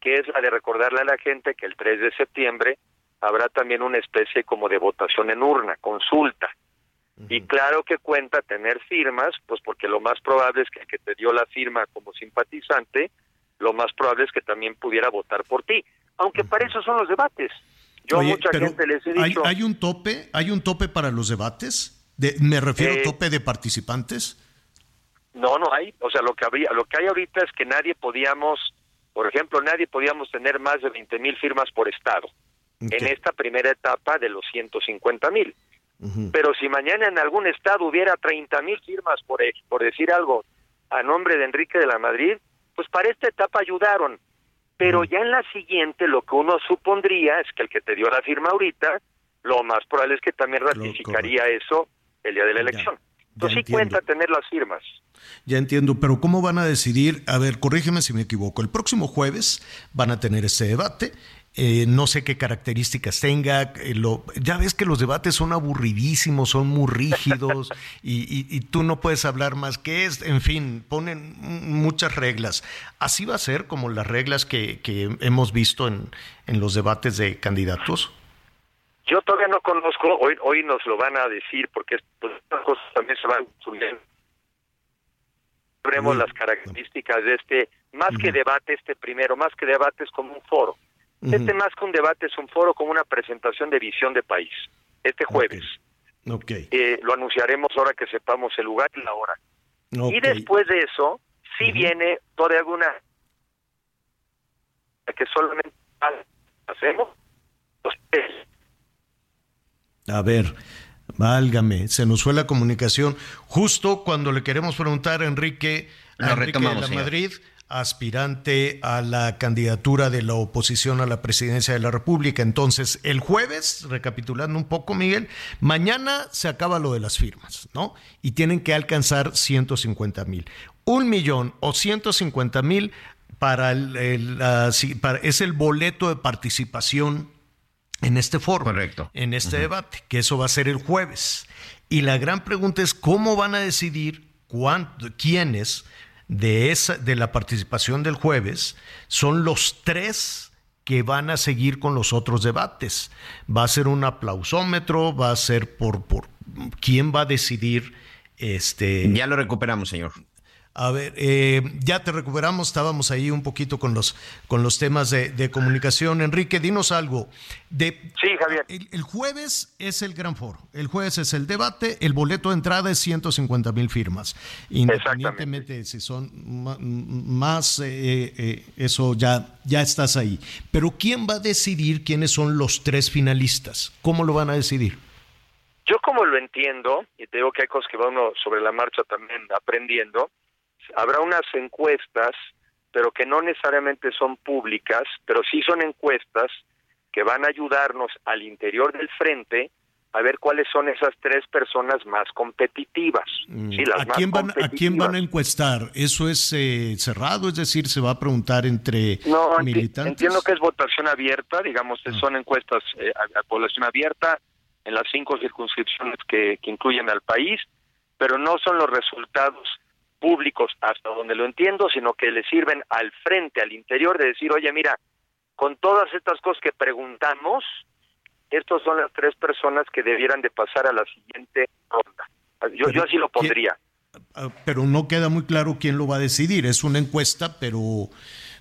que es la de recordarle a la gente que el 3 de septiembre habrá también una especie como de votación en urna, consulta, y claro que cuenta tener firmas, pues porque lo más probable es que el que te dio la firma como simpatizante, lo más probable es que también pudiera votar por ti. Aunque para eso son los debates. Yo a mucha gente les he dicho... ¿hay, un tope? ¿Hay un tope para los debates? De, me refiero a eh, tope de participantes. No, no hay. O sea, lo que habría, lo que hay ahorita es que nadie podíamos, por ejemplo, nadie podíamos tener más de 20 mil firmas por estado en esta primera etapa de los 150 mil. Pero si mañana en algún estado hubiera 30 mil firmas, por, e, por decir algo, a nombre de Enrique de la Madrid, pues para esta etapa ayudaron. Pero ya en la siguiente, lo que uno supondría es que el que te dio la firma ahorita, lo más probable es que también ratificaría eso el día de la elección. Entonces sí cuenta tener las firmas. Ya entiendo, pero ¿cómo van a decidir? A ver, corrígeme si me equivoco. El próximo jueves van a tener ese debate eh, no sé qué características tenga. Eh, lo, ya ves que los debates son aburridísimos, son muy rígidos y, tú no puedes hablar más que es. En fin, ponen muchas reglas. Así va a ser como las reglas que, hemos visto en, en los debates de candidatos. Yo todavía no conozco, hoy, hoy nos lo van a decir porque pues, estas cosas también se van subiendo. Veremos las características de este, más que debate, este primero, más que debate es como un foro. Este más que un debate es un foro con una presentación de visión de país, este jueves. Okay. Eh, lo anunciaremos ahora que sepamos el lugar y la hora. Y después de eso, si viene toda alguna que solamente hacemos los A ver, válgame, se nos fue la comunicación. Justo cuando le queremos preguntar a Enrique, a Enrique de la Madrid, aspirante a la candidatura de la oposición a la presidencia de la República. Entonces, el jueves, recapitulando un poco, Miguel, mañana se acaba lo de las firmas, ¿no? Y tienen que alcanzar 150 mil. Un millón o 150 mil para el, es el boleto de participación en este foro, Correcto. en este debate, que eso va a ser el jueves. Y la gran pregunta es cómo van a decidir cuánto, quiénes de, esa, de la participación del jueves son los tres que van a seguir con los otros debates. Va a ser un aplausómetro, va a ser por, por quién va a decidir. Este, ya lo recuperamos, señor. A ver, eh, ya te recuperamos, estábamos ahí un poquito con los, con los temas de, comunicación. Enrique, dinos algo. De, sí, Javier. El, jueves es el gran foro, el jueves es el debate, el boleto de entrada es 150 mil firmas. Independientemente si son más, eh, eh, eso ya, ya estás ahí. Pero ¿quién va a decidir quiénes son los tres finalistas? ¿Cómo lo van a decidir? Yo como lo entiendo, y te digo que hay cosas que va uno sobre la marcha también aprendiendo, habrá unas encuestas, pero que no necesariamente son públicas, pero sí son encuestas que van a ayudarnos al interior del frente a ver cuáles son esas tres personas más competitivas. Mm. ¿A, quién van, ¿A quién van a encuestar? ¿Eso es eh, cerrado? Es decir, ¿se va a preguntar entre no, militantes? Entiendo que es votación abierta, digamos, ah. son encuestas eh, a, población abierta en las cinco circunscripciones que, que incluyen al país, pero no son los resultados públicos hasta donde lo entiendo, sino que le sirven al frente, al interior, de decir, oye, mira, con todas estas cosas que preguntamos, estos son las tres personas que debieran de pasar a la siguiente ronda. Yo, yo así lo pondría. Ah, pero no queda muy claro quién lo va a decidir. Es una encuesta, pero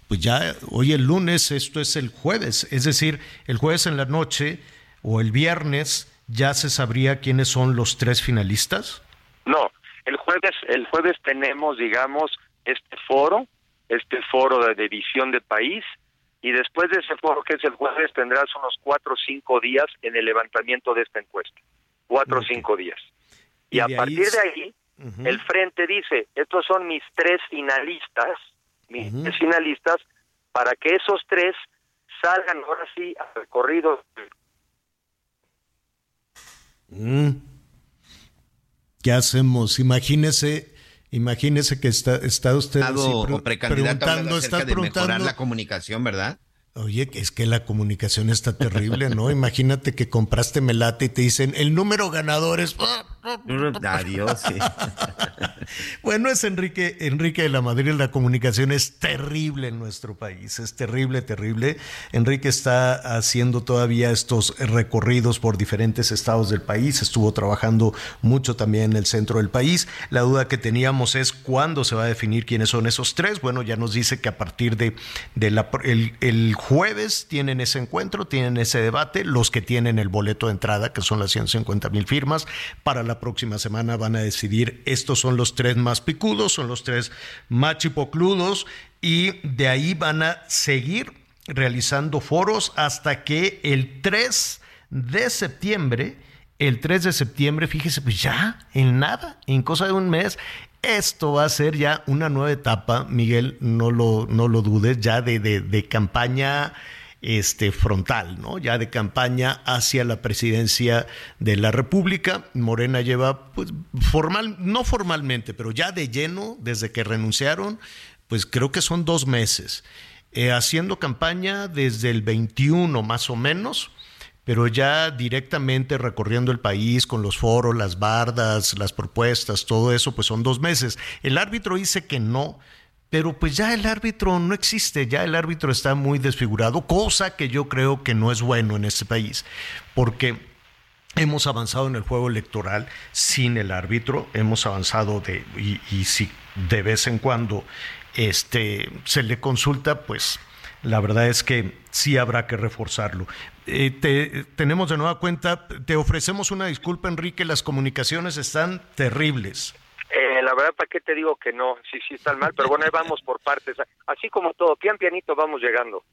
pues ya hoy el lunes, esto es el jueves. Es decir, el jueves en la noche o el viernes ya se sabría quiénes son los tres finalistas. No, el jueves, el jueves tenemos, digamos, este foro, este foro de, visión de país, y después de ese foro, que es el jueves, tendrás unos cuatro o cinco días en el levantamiento de esta encuesta. Cuatro o cinco días. Y, a partir de ahí, el frente dice, estos son mis tres finalistas, mis tres finalistas, para que esos tres salgan ahora sí al recorrido. Mm. ¿Qué hacemos? Imagínese, imagínese que está, está usted o preguntando acerca de mejorar la comunicación, ¿verdad? Oye, es que la comunicación está terrible, ¿no? Imagínate que compraste melate y te dicen, el número ganador es... Adiós, sí. bueno, es Enrique, Enrique de la Madrid, la comunicación es terrible en nuestro país, es terrible, terrible. Enrique está haciendo todavía estos recorridos por diferentes estados del país, estuvo trabajando mucho también en el centro del país. La duda que teníamos es cuándo se va a definir quiénes son esos tres. Bueno, ya nos dice que a partir de, la, el, el jueves tienen ese encuentro, tienen ese debate, los que tienen el boleto de entrada, que son las 150 mil firmas, para la próxima semana van a decidir, estos son los tres más picudos, son los tres más chipocludos, y de ahí van a seguir realizando foros hasta que el 3 de septiembre el 3 de septiembre, fíjese, pues ya, en nada, en cosa de un mes, esto va a ser ya una nueva etapa, Miguel, no lo, no lo dudes, ya de, de, campaña este, frontal, ¿no? Ya de campaña hacia la presidencia de la República. Morena lleva, pues, formal, no formalmente, pero ya de lleno, desde que renunciaron, pues creo que son dos meses, eh, haciendo campaña desde el 21 más o menos pero ya directamente recorriendo el país con los foros, las bardas, las propuestas, todo eso, pues son dos meses. El árbitro dice que no, pero pues ya el árbitro no existe, ya el árbitro está muy desfigurado, cosa que yo creo que no es bueno en este país, porque hemos avanzado en el juego electoral sin el árbitro, hemos avanzado de, y, y si de vez en cuando este, se le consulta, pues la verdad es que sí habrá que reforzarlo. Eh, te, tenemos de nueva cuenta, te ofrecemos una disculpa, Enrique, las comunicaciones están terribles. Eh, la verdad, ¿para qué te digo que no? Sí, sí están mal, pero bueno, ahí vamos por partes. Así como todo, pian pianito vamos llegando.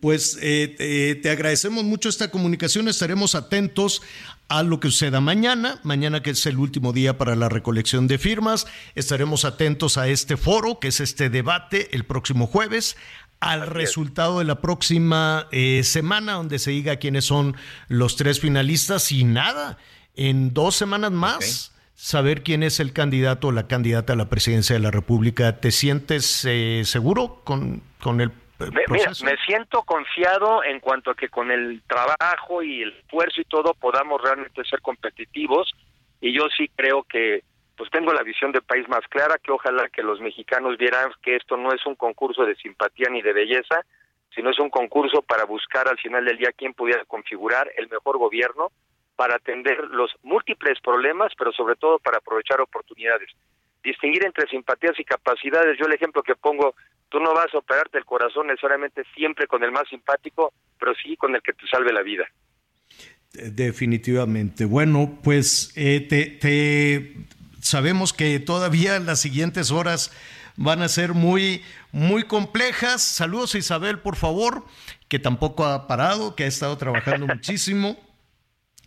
Pues eh, te agradecemos mucho esta comunicación, estaremos atentos a lo que suceda mañana, mañana que es el último día para la recolección de firmas, estaremos atentos a este foro, que es este debate el próximo jueves, al resultado de la próxima eh, semana, donde se diga quiénes son los tres finalistas y nada, en dos semanas más. Saber quién es el candidato o la candidata a la presidencia de la República. ¿Te sientes eh, seguro con, con el proceso? me siento confiado en cuanto a que con el trabajo y el esfuerzo y todo podamos realmente ser competitivos. Y yo sí creo que pues tengo la visión de país más clara, que ojalá que los mexicanos vieran que esto no es un concurso de simpatía ni de belleza, sino es un concurso para buscar al final del día quién pudiera configurar el mejor gobierno para atender los múltiples problemas, pero sobre todo para aprovechar oportunidades. Distinguir entre simpatías y capacidades, yo el ejemplo que pongo, tú no vas a operarte el corazón necesariamente siempre con el más simpático, pero sí con el que te salve la vida. Definitivamente. Bueno, pues eh, te, te sabemos que todavía las siguientes horas van a ser muy, muy complejas. Saludos a Isabel, por favor, que tampoco ha parado, que ha estado trabajando muchísimo.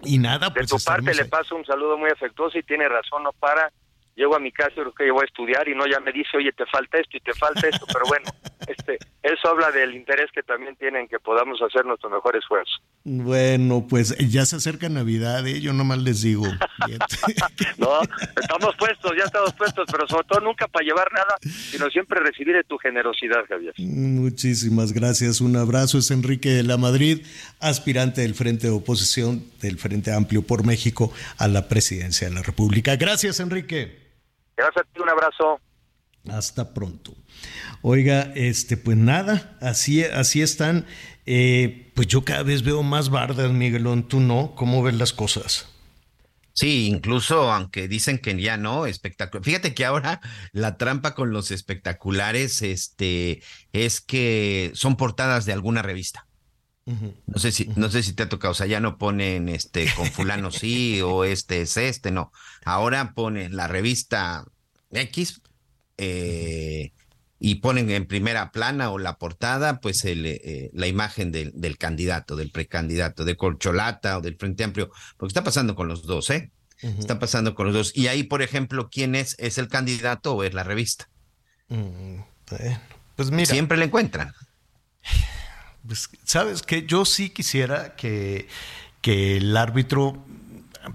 Y nada, De pues tu parte le paso un saludo muy afectuoso y tiene razón, no para. Llego a mi casa y creo que yo voy a estudiar y no ya me dice, oye, te falta esto y te falta esto, pero bueno, este, eso habla del interés que también tienen que podamos hacer nuestro mejor esfuerzo. Bueno, pues ya se acerca Navidad, ¿eh? yo nomás les digo. no, estamos puestos, ya estamos puestos, pero sobre todo nunca para llevar nada, sino siempre recibir de tu generosidad, Javier. Muchísimas gracias, un abrazo, es Enrique de la Madrid, aspirante del Frente de Oposición del Frente Amplio por México a la presidencia de la República. Gracias, Enrique. Gracias a ti, un abrazo. Hasta pronto. Oiga, este, pues nada, así, así están. Eh, pues yo cada vez veo más bardas, Miguelón, tú no, ¿cómo ves las cosas? Sí, incluso aunque dicen que ya no, espectacular. Fíjate que ahora la trampa con los espectaculares este, es que son portadas de alguna revista. No sé si, no sé si te ha tocado, o sea, ya no ponen este con fulano sí o este es este, no. Ahora ponen la revista X eh, y ponen en primera plana o la portada, pues el, eh, la imagen del, del, candidato, del precandidato, de Corcholata o del Frente Amplio, porque está pasando con los dos, ¿eh? Está pasando con los dos. Y ahí, por ejemplo, ¿quién es? ¿Es el candidato o es la revista? Mm, pues mira. Siempre le encuentran. Pues, Sabes que yo sí quisiera que, que el árbitro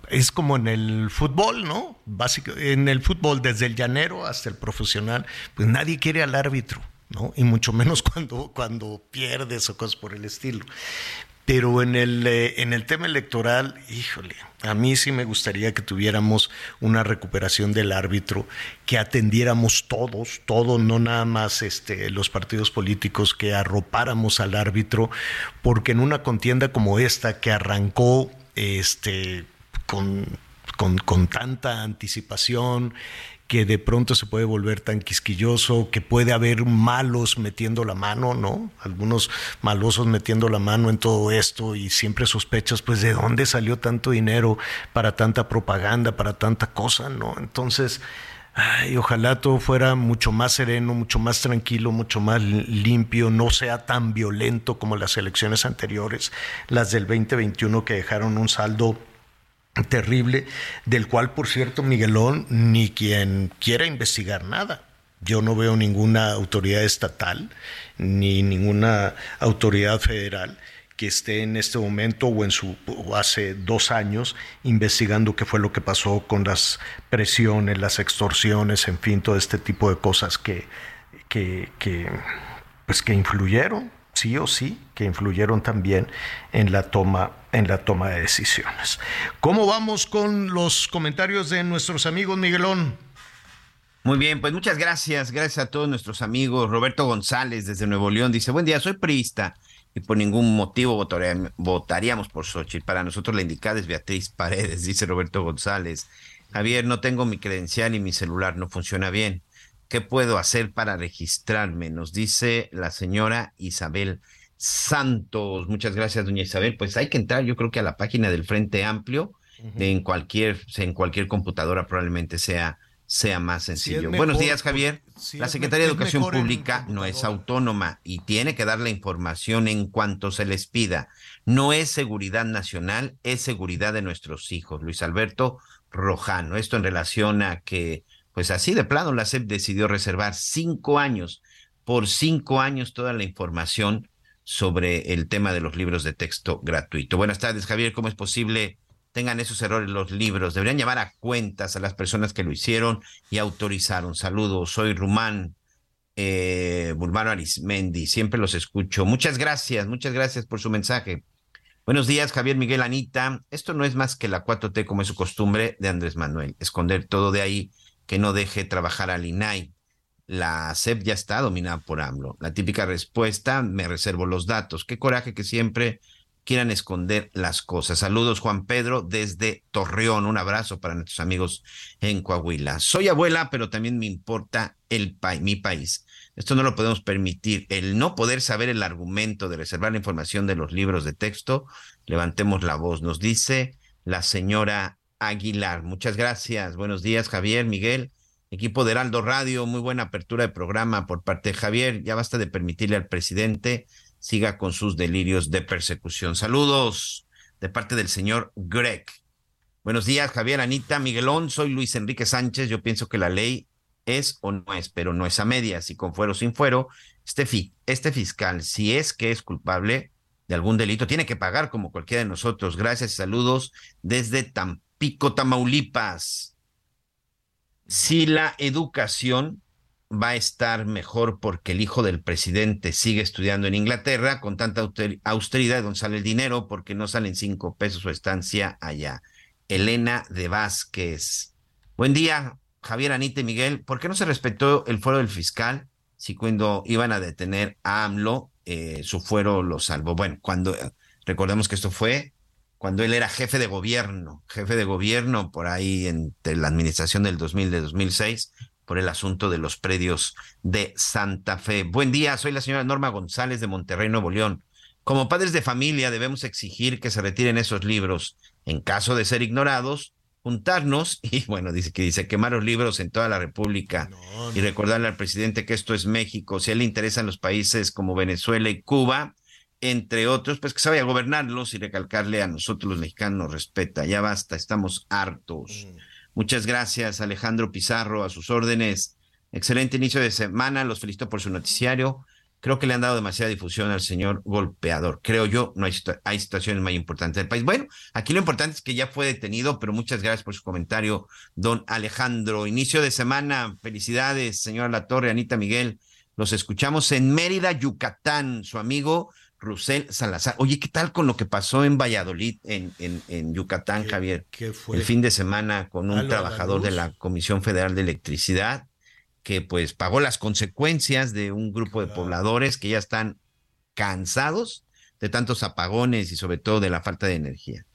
es como en el fútbol, ¿no? Básico, en el fútbol, desde el llanero hasta el profesional, pues nadie quiere al árbitro, ¿no? Y mucho menos cuando, cuando pierdes o cosas por el estilo. Pero en el, eh, en el tema electoral, híjole, a mí sí me gustaría que tuviéramos una recuperación del árbitro, que atendiéramos todos, todos, no nada más este, los partidos políticos, que arropáramos al árbitro, porque en una contienda como esta que arrancó este, con, con, con tanta anticipación, que de pronto se puede volver tan quisquilloso, que puede haber malos metiendo la mano, ¿no? Algunos malosos metiendo la mano en todo esto y siempre sospechas, pues, de dónde salió tanto dinero para tanta propaganda, para tanta cosa, ¿no? Entonces, ay, ojalá todo fuera mucho más sereno, mucho más tranquilo, mucho más limpio, no sea tan violento como las elecciones anteriores, las del 2021 que dejaron un saldo terrible, del cual, por cierto, Miguelón, ni quien quiera investigar nada. Yo no veo ninguna autoridad estatal ni ninguna autoridad federal que esté en este momento o en su hace dos años investigando qué fue lo que pasó con las presiones, las extorsiones, en fin, todo este tipo de cosas que, que, que pues que influyeron, sí o sí, que influyeron también en la toma en la toma de decisiones. ¿Cómo vamos con los comentarios de nuestros amigos Miguelón? Muy bien, pues muchas gracias, gracias a todos nuestros amigos. Roberto González desde Nuevo León dice, buen día, soy priista y por ningún motivo votaríamos por Xochitl. Para nosotros la indicada es Beatriz Paredes, dice Roberto González. Javier, no tengo mi credencial y mi celular no funciona bien. ¿Qué puedo hacer para registrarme? Nos dice la señora Isabel Santos. Muchas gracias, doña Isabel. Pues hay que entrar, yo creo que a la página del Frente Amplio, en cualquier, en cualquier computadora probablemente sea, sea más sencillo. Buenos días, Javier. la Secretaría de Educación Pública no es autónoma y tiene que dar la información en cuanto se les pida. No es seguridad nacional, es seguridad de nuestros hijos. Luis Alberto Rojano. Esto en relación a que, pues así de plano, la SEP decidió reservar cinco años, por cinco años toda la información sobre el tema de los libros de texto gratuito. Buenas tardes, Javier. ¿Cómo es posible tengan esos errores los libros? Deberían llamar a cuentas a las personas que lo hicieron y autorizaron. Saludos, soy Rumán eh, Bulmaro Arismendi. Siempre los escucho. Muchas gracias, muchas gracias por su mensaje. Buenos días, Javier Miguel Anita. Esto no es más que la 4T como es su costumbre de Andrés Manuel. Esconder todo de ahí, que no deje trabajar al INAI la SEP ya está dominada por AMLO. La típica respuesta, me reservo los datos. Qué coraje que siempre quieran esconder las cosas. Saludos, Juan Pedro, desde Torreón. Un abrazo para nuestros amigos en Coahuila. Soy abuela, pero también me importa el mi país. Esto no lo podemos permitir. El no poder saber el argumento de reservar la información de los libros de texto, levantemos la voz. Nos dice la señora Aguilar. Muchas gracias. Buenos días, Javier, Miguel. Equipo de Heraldo Radio, muy buena apertura de programa por parte de Javier. Ya basta de permitirle al presidente siga con sus delirios de persecución. Saludos de parte del señor Greg. Buenos días, Javier, Anita, Miguelón. Soy Luis Enrique Sánchez. Yo pienso que la ley es o no es, pero no es a medias y con fuero o sin fuero. Este, este fiscal, si es que es culpable de algún delito, tiene que pagar como cualquiera de nosotros. Gracias y saludos desde Tampico, Tamaulipas si la educación va a estar mejor porque el hijo del presidente sigue estudiando en Inglaterra con tanta austeridad, donde sale el dinero, porque no salen cinco pesos su estancia allá. Elena de Vázquez. Buen día, Javier, Anita y Miguel. ¿Por qué no se respetó el fuero del fiscal si cuando iban a detener a AMLO, eh, su fuero lo salvó? Bueno, cuando recordemos que esto fue cuando él era jefe de gobierno, jefe de gobierno por ahí entre la administración del 2000 de 2006 por el asunto de los predios de Santa Fe. Buen día, soy la señora Norma González de Monterrey, Nuevo León. Como padres de familia debemos exigir que se retiren esos libros. En caso de ser ignorados, juntarnos y bueno, dice que dice quemar los libros en toda la República y recordarle al presidente que esto es México. Si a él le interesan los países como Venezuela y Cuba, entre otros, pues que se vaya a gobernarlos y recalcarle a nosotros los mexicanos nos respeta. Ya basta, estamos hartos. Mm. Muchas gracias, Alejandro Pizarro, a sus órdenes. Excelente inicio de semana, los felicito por su noticiario. Creo que le han dado demasiada difusión al señor golpeador. Creo yo, no hay, hay situaciones más importantes del país. Bueno, aquí lo importante es que ya fue detenido, pero muchas gracias por su comentario, don Alejandro. Inicio de semana, felicidades, señora La Torre, Anita Miguel. Los escuchamos en Mérida, Yucatán. Su amigo Rusel Salazar. Oye, ¿qué tal con lo que pasó en Valladolid, en, en, Yucatán, Javier? El fin de semana con un trabajador de la Comisión Federal de Electricidad que pues pagó las consecuencias de un grupo de pobladores que ya están cansados de tantos apagones y sobre todo de la falta de energía.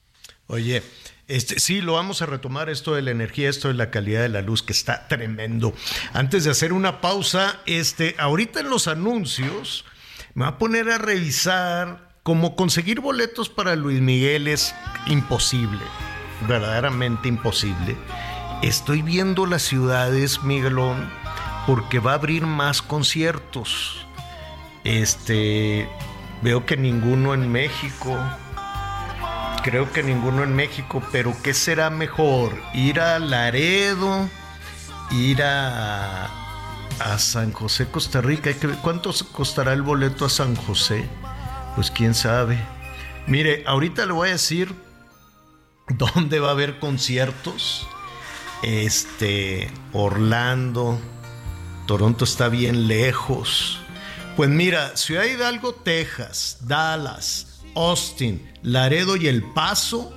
Oye, este, sí, lo vamos a retomar esto de la energía, esto de la calidad de la luz, que está tremendo. Antes de hacer una pausa, este, ahorita en los anuncios, me va a poner a revisar cómo conseguir boletos para Luis Miguel es imposible, verdaderamente imposible. Estoy viendo las ciudades, Miguelón, porque va a abrir más conciertos. Este, veo que ninguno en México. creo que ninguno en México, pero ¿qué será mejor? ¿Ir a Laredo? ¿Ir a, a San José, Costa Rica? ¿Cuánto costará el boleto a San José? Pues quién sabe. Mire, ahorita le voy a decir dónde va a haber conciertos. Este, Orlando, Toronto está bien lejos. Pues mira, Ciudad Hidalgo, Texas, Dallas, Austin, Laredo y El Paso,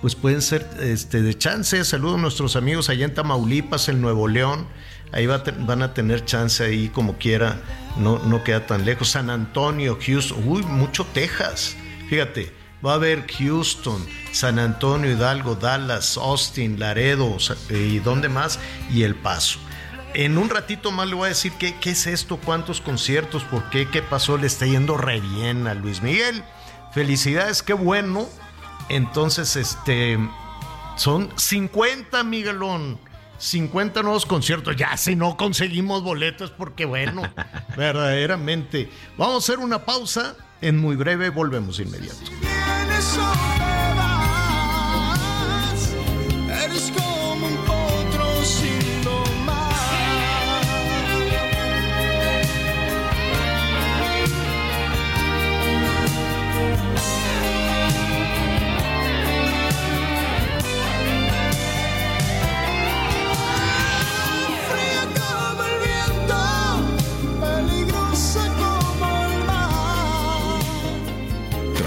pues pueden ser este, de chance. Saludo a nuestros amigos allá en Tamaulipas, en Nuevo León. Ahí van a tener chance ahí como quiera, no, no queda tan lejos. San Antonio, Houston, uy, mucho Texas. Fíjate, va a haber Houston, San Antonio, Hidalgo, Dallas, Austin, Laredo y dónde más, y El Paso. En un ratito más le voy a decir qué, qué es esto, cuántos conciertos, por qué, qué pasó, le está yendo re bien a Luis Miguel. Felicidades, qué bueno. Entonces, este, son 50, Miguelón. 50 nuevos conciertos. Ya si no conseguimos boletos, porque bueno, verdaderamente. Vamos a hacer una pausa. En muy breve volvemos inmediato.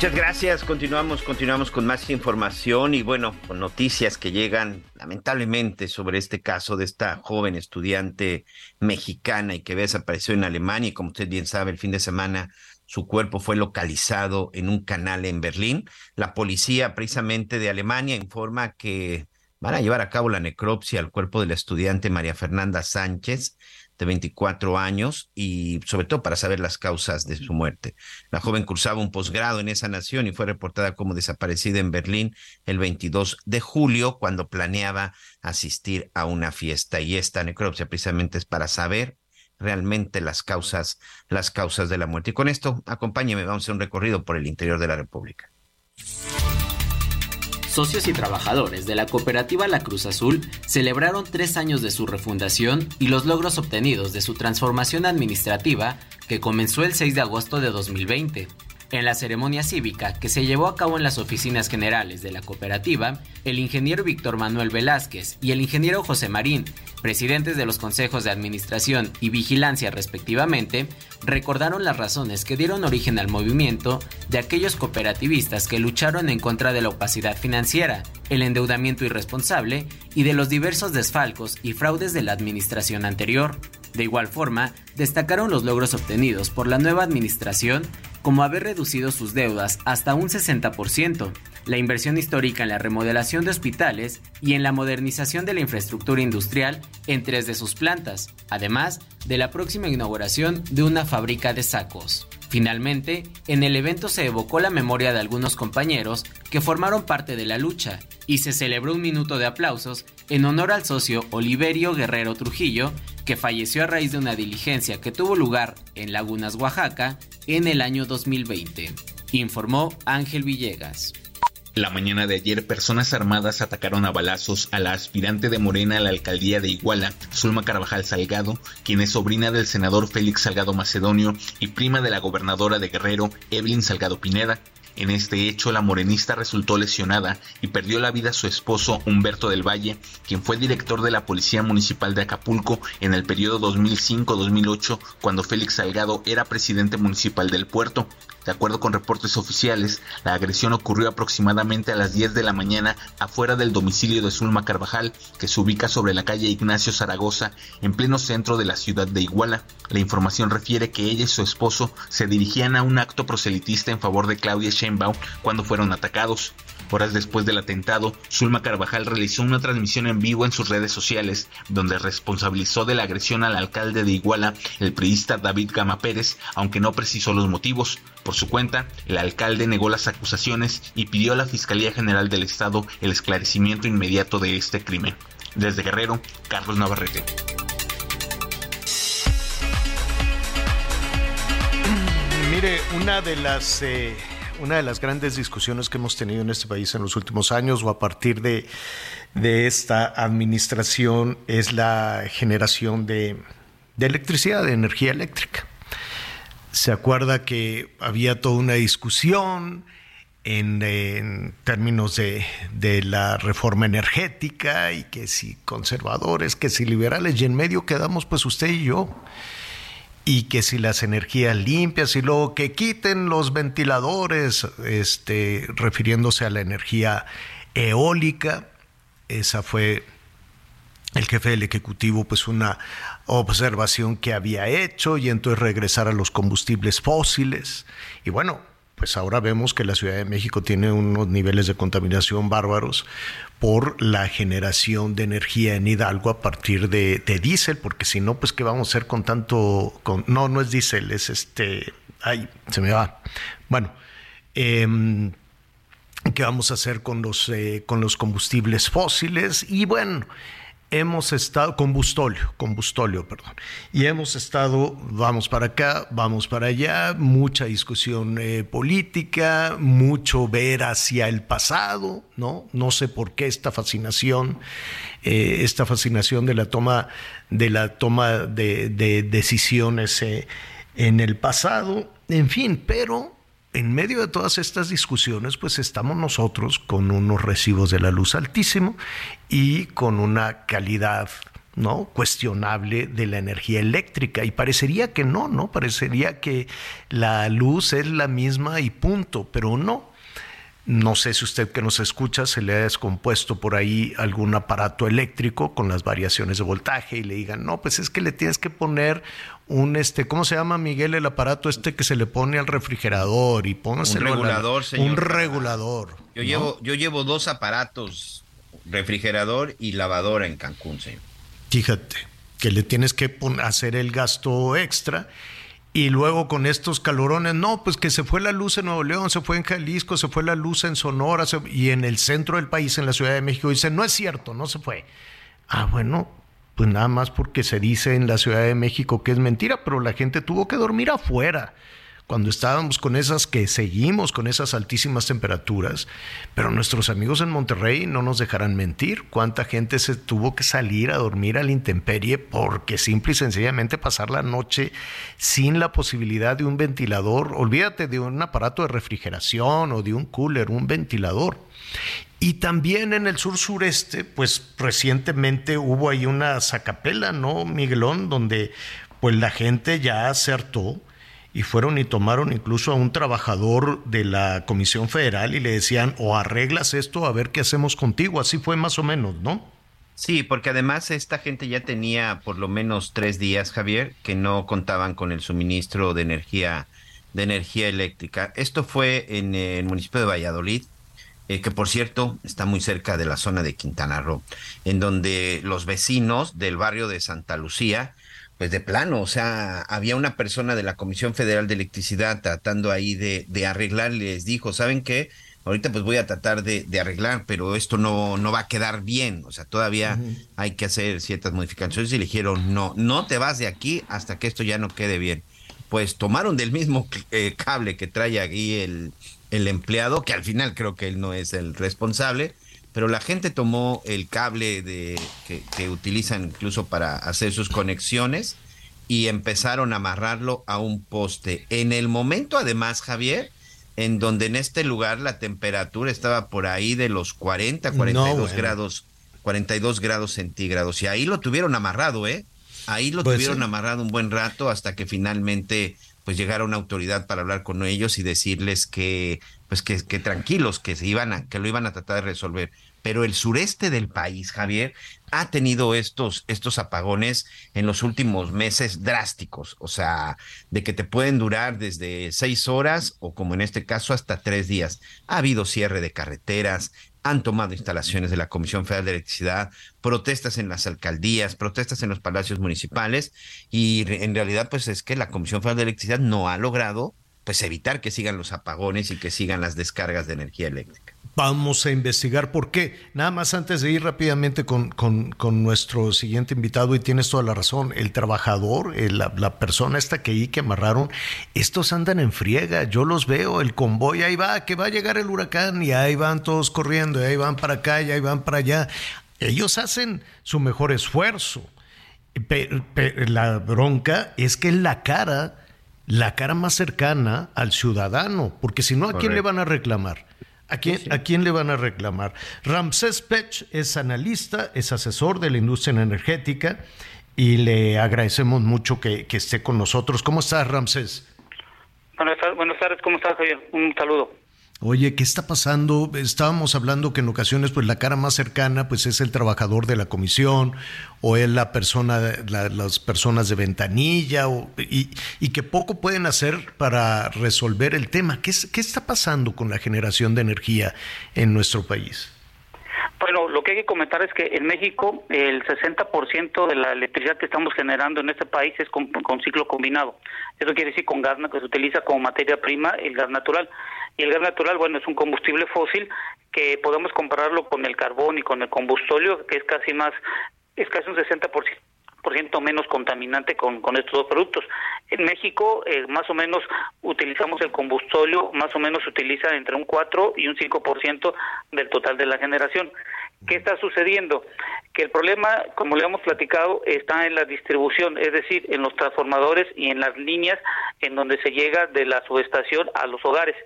Muchas gracias. Continuamos, continuamos con más información y bueno, con noticias que llegan lamentablemente sobre este caso de esta joven estudiante mexicana y que desapareció en Alemania y como usted bien sabe, el fin de semana su cuerpo fue localizado en un canal en Berlín. La policía precisamente de Alemania informa que van a llevar a cabo la necropsia al cuerpo de la estudiante María Fernanda Sánchez de 24 años y sobre todo para saber las causas de su muerte. La joven cursaba un posgrado en esa nación y fue reportada como desaparecida en Berlín el 22 de julio cuando planeaba asistir a una fiesta y esta necropsia precisamente es para saber realmente las causas las causas de la muerte. Y con esto, acompáñeme, vamos a hacer un recorrido por el interior de la República socios y trabajadores de la cooperativa La Cruz Azul celebraron tres años de su refundación y los logros obtenidos de su transformación administrativa que comenzó el 6 de agosto de 2020. En la ceremonia cívica que se llevó a cabo en las oficinas generales de la cooperativa, el ingeniero Víctor Manuel Velázquez y el ingeniero José Marín, presidentes de los consejos de administración y vigilancia respectivamente, recordaron las razones que dieron origen al movimiento de aquellos cooperativistas que lucharon en contra de la opacidad financiera, el endeudamiento irresponsable y de los diversos desfalcos y fraudes de la administración anterior. De igual forma, destacaron los logros obtenidos por la nueva administración como haber reducido sus deudas hasta un 60%, la inversión histórica en la remodelación de hospitales y en la modernización de la infraestructura industrial en tres de sus plantas, además de la próxima inauguración de una fábrica de sacos. Finalmente, en el evento se evocó la memoria de algunos compañeros que formaron parte de la lucha y se celebró un minuto de aplausos en honor al socio Oliverio Guerrero Trujillo, que falleció a raíz de una diligencia que tuvo lugar en Lagunas, Oaxaca, en el año 2020, informó Ángel Villegas. La mañana de ayer, personas armadas atacaron a balazos a la aspirante de Morena a la alcaldía de Iguala, Zulma Carvajal Salgado, quien es sobrina del senador Félix Salgado Macedonio y prima de la gobernadora de Guerrero, Evelyn Salgado Pineda. En este hecho, la morenista resultó lesionada y perdió la vida su esposo Humberto del Valle, quien fue director de la Policía Municipal de Acapulco en el periodo 2005-2008, cuando Félix Salgado era presidente municipal del puerto. De acuerdo con reportes oficiales, la agresión ocurrió aproximadamente a las 10 de la mañana afuera del domicilio de Zulma Carvajal, que se ubica sobre la calle Ignacio Zaragoza, en pleno centro de la ciudad de Iguala. La información refiere que ella y su esposo se dirigían a un acto proselitista en favor de Claudia Sheinbaum cuando fueron atacados. Horas después del atentado, Zulma Carvajal realizó una transmisión en vivo en sus redes sociales, donde responsabilizó de la agresión al alcalde de Iguala, el priista David Gama Pérez, aunque no precisó los motivos. Por su cuenta, el alcalde negó las acusaciones y pidió a la Fiscalía General del Estado el esclarecimiento inmediato de este crimen. Desde Guerrero, Carlos Navarrete. Mire, una de las eh, una de las grandes discusiones que hemos tenido en este país en los últimos años o a partir de, esta administración es la generación de, electricidad, de energía eléctrica. Se acuerda que había toda una discusión en, términos de, la reforma energética y que si conservadores, que si liberales, y en medio quedamos pues usted y yo y que si las energías limpias y luego que quiten los ventiladores, este, refiriéndose a la energía eólica, esa fue el jefe del Ejecutivo, pues una observación que había hecho y entonces regresar a los combustibles fósiles. Y bueno, pues ahora vemos que la Ciudad de México tiene unos niveles de contaminación bárbaros por la generación de energía en Hidalgo a partir de, diésel, porque si no, pues qué vamos a hacer con tanto, con, no, no es diésel, es este, ay, se me va. Bueno, em, ¿qué vamos a hacer con los, eh, con los combustibles fósiles? Y bueno, hemos estado, combustóleo, combustóleo, perdón, y hemos estado, vamos para acá, vamos para allá, mucha discusión eh, política, mucho ver hacia el pasado, ¿no? No sé por qué esta fascinación, eh, esta fascinación de la toma, de la toma de, decisiones eh, en el pasado, en fin, pero en medio de todas estas discusiones, pues estamos nosotros con unos recibos de la luz altísimo y con una calidad ¿no? cuestionable de la energía eléctrica. Y parecería que no, ¿no? Parecería que la luz es la misma y punto, pero no. No sé si usted que nos escucha se le ha descompuesto por ahí algún aparato eléctrico con las variaciones de voltaje y le digan, no, pues es que le tienes que poner un este, ¿cómo se llama Miguel el aparato este que se le pone al refrigerador y póngase un regulador, señor. Un regulador. Yo llevo yo llevo dos aparatos, refrigerador y lavadora en Cancún, señor. Fíjate que le tienes que hacer el gasto extra y luego con estos calorones, no, pues que se fue la luz en Nuevo León, se fue en Jalisco, se fue la luz en Sonora y en el centro del país, en la Ciudad de México, dicen, no es cierto, no se fue. Ah, bueno, pues nada más porque se dice en la Ciudad de México que es mentira, pero la gente tuvo que dormir afuera cuando estábamos con esas que seguimos con esas altísimas temperaturas, pero nuestros amigos en Monterrey no nos dejarán mentir. ¿Cuánta gente se tuvo que salir a dormir a la intemperie porque simple y sencillamente pasar la noche sin la posibilidad de un ventilador? Olvídate de un aparato de refrigeración o de un cooler, un ventilador. Y también en el sur sureste, pues recientemente hubo ahí una sacapela, ¿no, Miguelón? Donde pues la gente ya acertó y fueron y tomaron incluso a un trabajador de la Comisión Federal y le decían, o arreglas esto, a ver qué hacemos contigo. Así fue más o menos, ¿no? Sí, porque además esta gente ya tenía por lo menos tres días, Javier, que no contaban con el suministro de energía, de energía eléctrica. Esto fue en el municipio de Valladolid eh, que por cierto está muy cerca de la zona de Quintana Roo, en donde los vecinos del barrio de Santa Lucía, pues de plano, o sea, había una persona de la Comisión Federal de Electricidad tratando ahí de, de arreglar, les dijo, ¿saben qué? Ahorita pues voy a tratar de, arreglar, pero esto no, no va a quedar bien, o sea, todavía hay que hacer ciertas modificaciones y le dijeron, no, no te vas de aquí hasta que esto ya no quede bien. Pues tomaron del mismo eh, cable que trae aquí el, el empleado, que al final creo que él no es el responsable, pero la gente tomó el cable de, que, utilizan incluso para hacer sus conexiones y empezaron a amarrarlo a un poste. En el momento, además, Javier, en donde en este lugar la temperatura estaba por ahí de los 40, 42 grados, 42 grados centígrados. Y ahí lo tuvieron amarrado, ¿eh? Ahí lo pues tuvieron amarrado un buen rato hasta que finalmente pues llegara una autoridad para hablar con ellos y decirles que pues que, que tranquilos, que se iban a, que lo iban a tratar de resolver pero el sureste del país, Javier, ha tenido estos, estos apagones en los últimos meses drásticos, o sea, de que te pueden durar desde seis horas o como en este caso hasta tres días. Ha habido cierre de carreteras, han tomado instalaciones de la Comisión Federal de Electricidad, protestas en las alcaldías, protestas en los palacios municipales y en realidad pues es que la Comisión Federal de Electricidad no ha logrado pues evitar que sigan los apagones y que sigan las descargas de energía eléctrica. Vamos a investigar por qué. Nada más antes de ir rápidamente con, con, nuestro siguiente invitado, y tienes toda la razón, el trabajador, la, persona esta que ahí que amarraron, estos andan en friega, yo los veo, el convoy ahí va, que va a llegar el huracán y ahí van todos corriendo, y ahí van para acá y ahí van para allá. Ellos hacen su mejor esfuerzo. la bronca es que la cara, la cara más cercana al ciudadano, porque si no, ¿a quién le van a reclamar? ¿A quién, ¿A quién, le van a reclamar? Ramsés Pech es analista, es asesor de la industria energética y le agradecemos mucho que, esté con nosotros. ¿Cómo estás, Ramsés? buenas tardes, ¿cómo estás, Javier? Un saludo. Oye, ¿qué está pasando? Estábamos hablando que en ocasiones pues la cara más cercana pues es el trabajador de la comisión o es la persona, las personas de ventanilla y, y, que poco pueden hacer para resolver el tema. ¿Qué, ¿Qué está pasando con la generación de energía en nuestro país? Bueno, lo que hay que comentar es que en México el 60% de la electricidad que estamos generando en este país es con, con ciclo combinado. Eso quiere decir con gas que se utiliza como materia prima el gas natural. Y el gas natural, bueno, es un combustible fósil que podemos compararlo con el carbón y con el combustóleo, que es casi más, es casi un 60% menos contaminante con, con estos dos productos. En México, eh, más o menos, utilizamos el combustóleo, más o menos se utiliza entre un 4 y un 5% del total de la generación. ¿Qué está sucediendo? Que el problema, como le hemos platicado, está en la distribución, es decir, en los transformadores y en las líneas en donde se llega de la subestación a los hogares.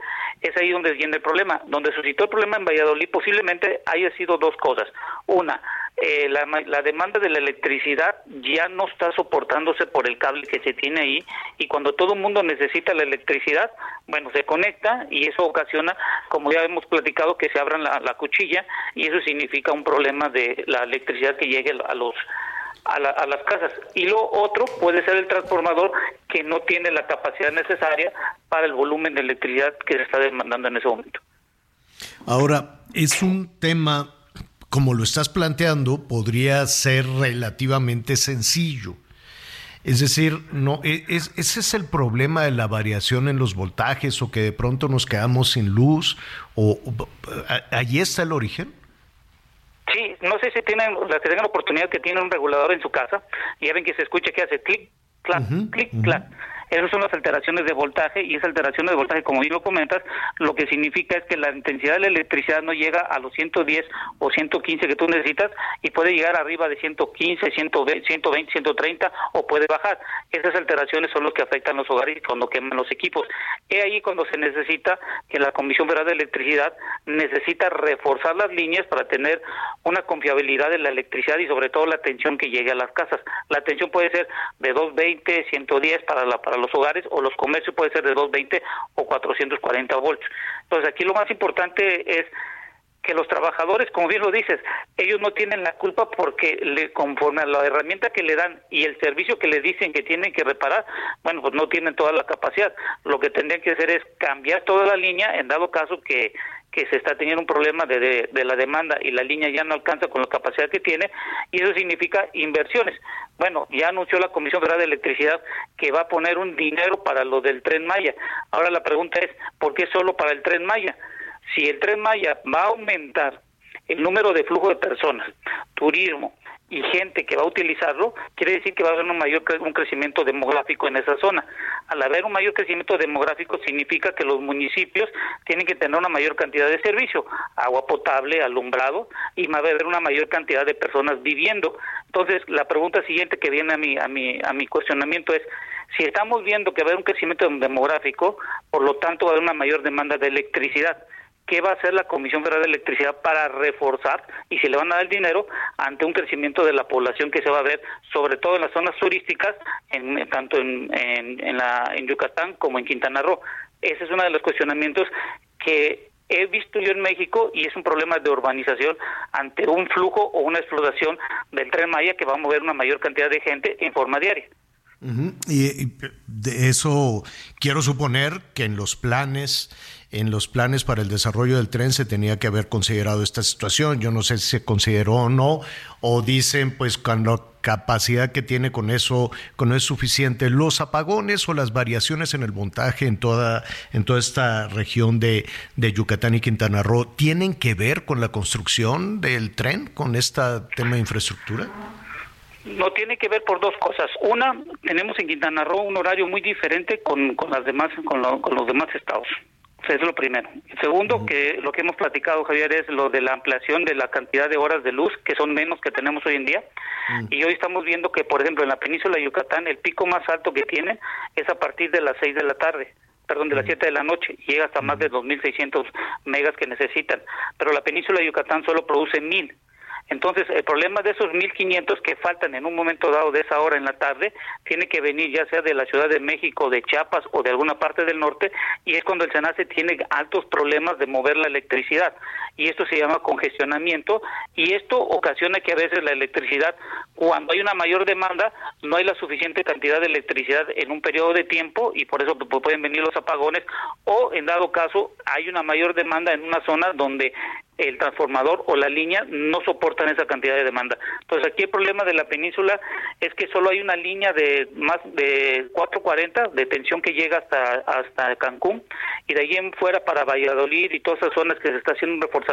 Es ahí donde viene el problema. Donde suscitó el problema en Valladolid posiblemente haya sido dos cosas. Una, eh, la, la, demanda de la electricidad ya no está soportándose por el cable que se tiene ahí y cuando todo el mundo necesita la electricidad, bueno, se conecta y eso ocasiona, como ya hemos platicado, que se abran la, la cuchilla y eso significa un problema de la electricidad que llegue a los a, a, las casas. Y lo otro puede ser el transformador que no tiene la capacidad necesaria para el volumen de electricidad que se está demandando en ese momento. Ahora, es un tema como lo estás planteando, podría ser relativamente sencillo. Es decir, no, e, es, ese es el problema de la variación en los voltajes o que de pronto nos quedamos sin luz. O, ¿Allí está el origen? Sí, no sé si tienen, que tengan la oportunidad que tienen un regulador en su casa y ya ven que se escucha que hace clic, clac, clic, clac. Esas son las alteraciones de voltaje y esa alteración de voltaje, como bien lo comentas, lo que significa es que la intensidad de la electricidad no llega a los 110 o 115 que tú necesitas y puede llegar arriba de 115, 120, 120 130 o puede bajar. Esas alteraciones son las que afectan los hogares cuando queman los equipos. Es ahí cuando se necesita que la Comisión Federal de Electricidad necesita reforzar las líneas para tener una confiabilidad de la electricidad y sobre todo la tensión que llegue a las casas. La tensión puede ser de 220, 110 para la para los hogares o los comercios puede ser de 220 o 440 voltios. Entonces aquí lo más importante es que los trabajadores, como bien lo dices, ellos no tienen la culpa porque le conforme a la herramienta que le dan y el servicio que le dicen que tienen que reparar, bueno, pues no tienen toda la capacidad. Lo que tendrían que hacer es cambiar toda la línea en dado caso que que se está teniendo un problema de, de, la demanda y la línea ya no alcanza con la capacidad que tiene y eso significa inversiones. Bueno, ya anunció la Comisión Federal de Electricidad que va a poner un dinero para lo del tren Maya. Ahora la pregunta es, ¿por qué solo para el tren Maya? Si el tren Maya va a aumentar el número de flujo de personas, turismo, y gente que va a utilizarlo, quiere decir que va a haber un mayor un crecimiento demográfico en esa zona. Al haber un mayor crecimiento demográfico significa que los municipios tienen que tener una mayor cantidad de servicio, agua potable, alumbrado y va a haber una mayor cantidad de personas viviendo. Entonces, la pregunta siguiente que viene a mi a mi a mi cuestionamiento es Si estamos viendo que va a haber un crecimiento demográfico, por lo tanto va a haber una mayor demanda de electricidad. ¿Qué va a hacer la Comisión Federal de Electricidad para reforzar y si le van a dar el dinero ante un crecimiento de la población que se va a ver, sobre todo en las zonas turísticas, en, tanto en, en, la, en Yucatán como en Quintana Roo? Ese es uno de los cuestionamientos que he visto yo en México y es un problema de urbanización ante un flujo o una explotación del tren Maya que va a mover una mayor cantidad de gente en forma diaria. y, de eso quiero suponer que en los planes en los planes para el desarrollo del tren se tenía que haber considerado esta situación. Yo no sé si se consideró o no, o dicen pues con la capacidad que tiene con eso, con eso es suficiente. Los apagones o las variaciones en el montaje en toda, en toda esta región de, de Yucatán y Quintana Roo, ¿tienen que ver con la construcción del tren, con este tema de infraestructura? No tiene que ver por dos cosas. Una, tenemos en Quintana Roo un horario muy diferente con, con las demás, con, con los demás estados. Eso es lo primero. Segundo, que lo que hemos platicado, Javier, es lo de la ampliación de la cantidad de horas de luz, que son menos que tenemos hoy en día. Y hoy estamos viendo que, por ejemplo, en la península de Yucatán, el pico más alto que tiene es a partir de las 6 de la tarde perdón, de las 7 de la noche, llega hasta más de 2.600 megas que necesitan, pero la península de Yucatán solo produce 1.000. Entonces, el problema de esos 1.500 que faltan en un momento dado de esa hora en la tarde, tiene que venir ya sea de la Ciudad de México, de Chiapas o de alguna parte del norte, y es cuando el SENACE tiene altos problemas de mover la electricidad. Y esto se llama congestionamiento, y esto ocasiona que a veces la electricidad, cuando hay una mayor demanda, no hay la suficiente cantidad de electricidad en un periodo de tiempo, y por eso pueden venir los apagones, o en dado caso, hay una mayor demanda en una zona donde el transformador o la línea no soportan esa cantidad de demanda. Entonces aquí el problema de la península es que solo hay una línea de más de 440 de tensión que llega hasta hasta Cancún y de ahí en fuera para Valladolid y todas esas zonas que se está haciendo un reforzamiento